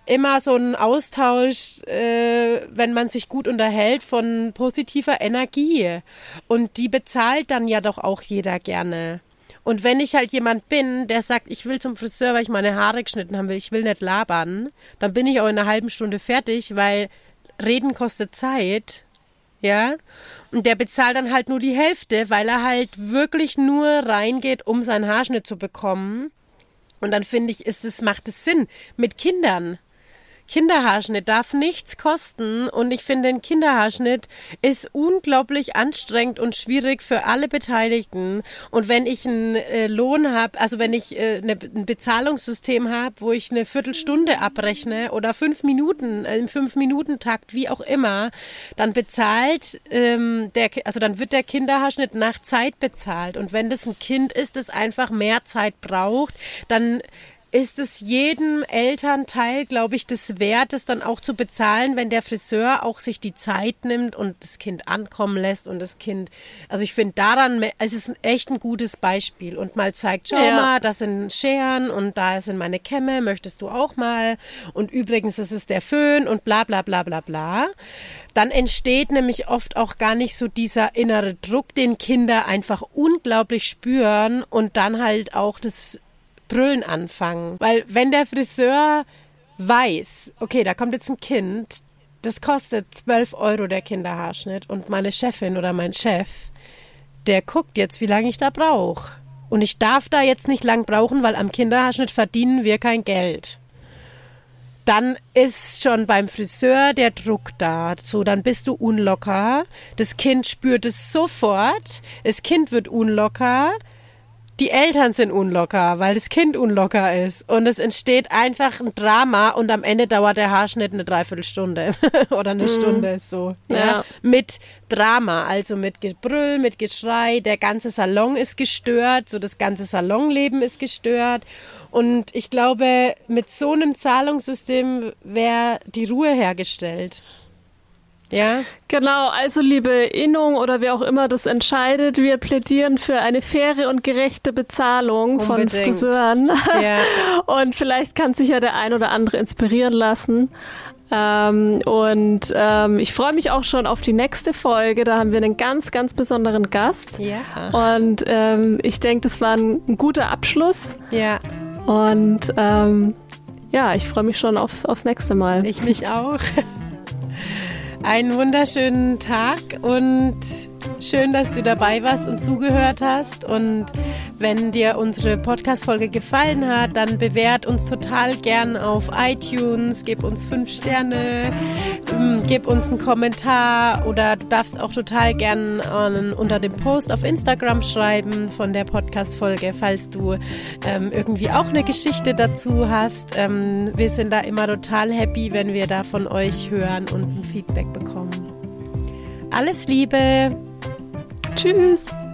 immer so ein Austausch, äh, wenn man sich gut unterhält, von positiver Energie. Und die bezahlt dann ja doch auch jeder gerne. Und wenn ich halt jemand bin, der sagt, ich will zum Friseur, weil ich meine Haare geschnitten haben will, ich will nicht labern, dann bin ich auch in einer halben Stunde fertig, weil Reden kostet Zeit. Ja. Und der bezahlt dann halt nur die Hälfte, weil er halt wirklich nur reingeht, um seinen Haarschnitt zu bekommen. Und dann finde ich, ist es, macht es Sinn. Mit Kindern. Kinderhaarschnitt darf nichts kosten und ich finde, ein Kinderhaarschnitt ist unglaublich anstrengend und schwierig für alle Beteiligten. Und wenn ich einen äh, Lohn habe, also wenn ich äh, eine, ein Bezahlungssystem habe, wo ich eine Viertelstunde abrechne oder fünf Minuten, äh, im Fünf-Minuten-Takt, wie auch immer, dann bezahlt ähm, der, also dann wird der Kinderhaarschnitt nach Zeit bezahlt. Und wenn das ein Kind ist, das einfach mehr Zeit braucht, dann ist es jedem Elternteil, glaube ich, des Wertes dann auch zu bezahlen, wenn der Friseur auch sich die Zeit nimmt und das Kind ankommen lässt und das Kind, also ich finde daran, es ist echt ein gutes Beispiel. Und mal zeigt, schau ja. mal, das sind Scheren und da sind meine Kämme, möchtest du auch mal? Und übrigens ist es der Föhn und bla bla bla bla bla. Dann entsteht nämlich oft auch gar nicht so dieser innere Druck, den Kinder einfach unglaublich spüren und dann halt auch das Brüllen anfangen. Weil wenn der Friseur weiß, okay, da kommt jetzt ein Kind, das kostet 12 Euro der Kinderhaarschnitt und meine Chefin oder mein Chef, der guckt jetzt, wie lange ich da brauche. Und ich darf da jetzt nicht lang brauchen, weil am Kinderhaarschnitt verdienen wir kein Geld dann ist schon beim Friseur der Druck da. So, dann bist du unlocker. Das Kind spürt es sofort. Das Kind wird unlocker. Die Eltern sind unlocker, weil das Kind unlocker ist. Und es entsteht einfach ein Drama und am Ende dauert der Haarschnitt eine Dreiviertelstunde oder eine mhm. Stunde so. Ja. ja. Mit Drama, also mit Gebrüll, mit Geschrei. Der ganze Salon ist gestört, so das ganze Salonleben ist gestört. Und ich glaube, mit so einem Zahlungssystem wäre die Ruhe hergestellt. Ja. Genau, also liebe Innung oder wer auch immer das entscheidet, wir plädieren für eine faire und gerechte Bezahlung Unbedingt. von Friseuren. Ja. Und vielleicht kann sich ja der ein oder andere inspirieren lassen. Ähm, und ähm, ich freue mich auch schon auf die nächste Folge. Da haben wir einen ganz, ganz besonderen Gast. Ja. Und ähm, ich denke, das war ein, ein guter Abschluss. Ja. Und ähm, ja, ich freue mich schon auf, aufs nächste Mal. Ich mich auch. Einen wunderschönen Tag und Schön, dass du dabei warst und zugehört hast. Und wenn dir unsere Podcast-Folge gefallen hat, dann bewährt uns total gern auf iTunes, gib uns fünf Sterne, ähm, gib uns einen Kommentar oder du darfst auch total gern unter dem Post auf Instagram schreiben von der Podcast-Folge, falls du ähm, irgendwie auch eine Geschichte dazu hast. Ähm, wir sind da immer total happy, wenn wir da von euch hören und ein Feedback bekommen. Alles Liebe! Tschüss.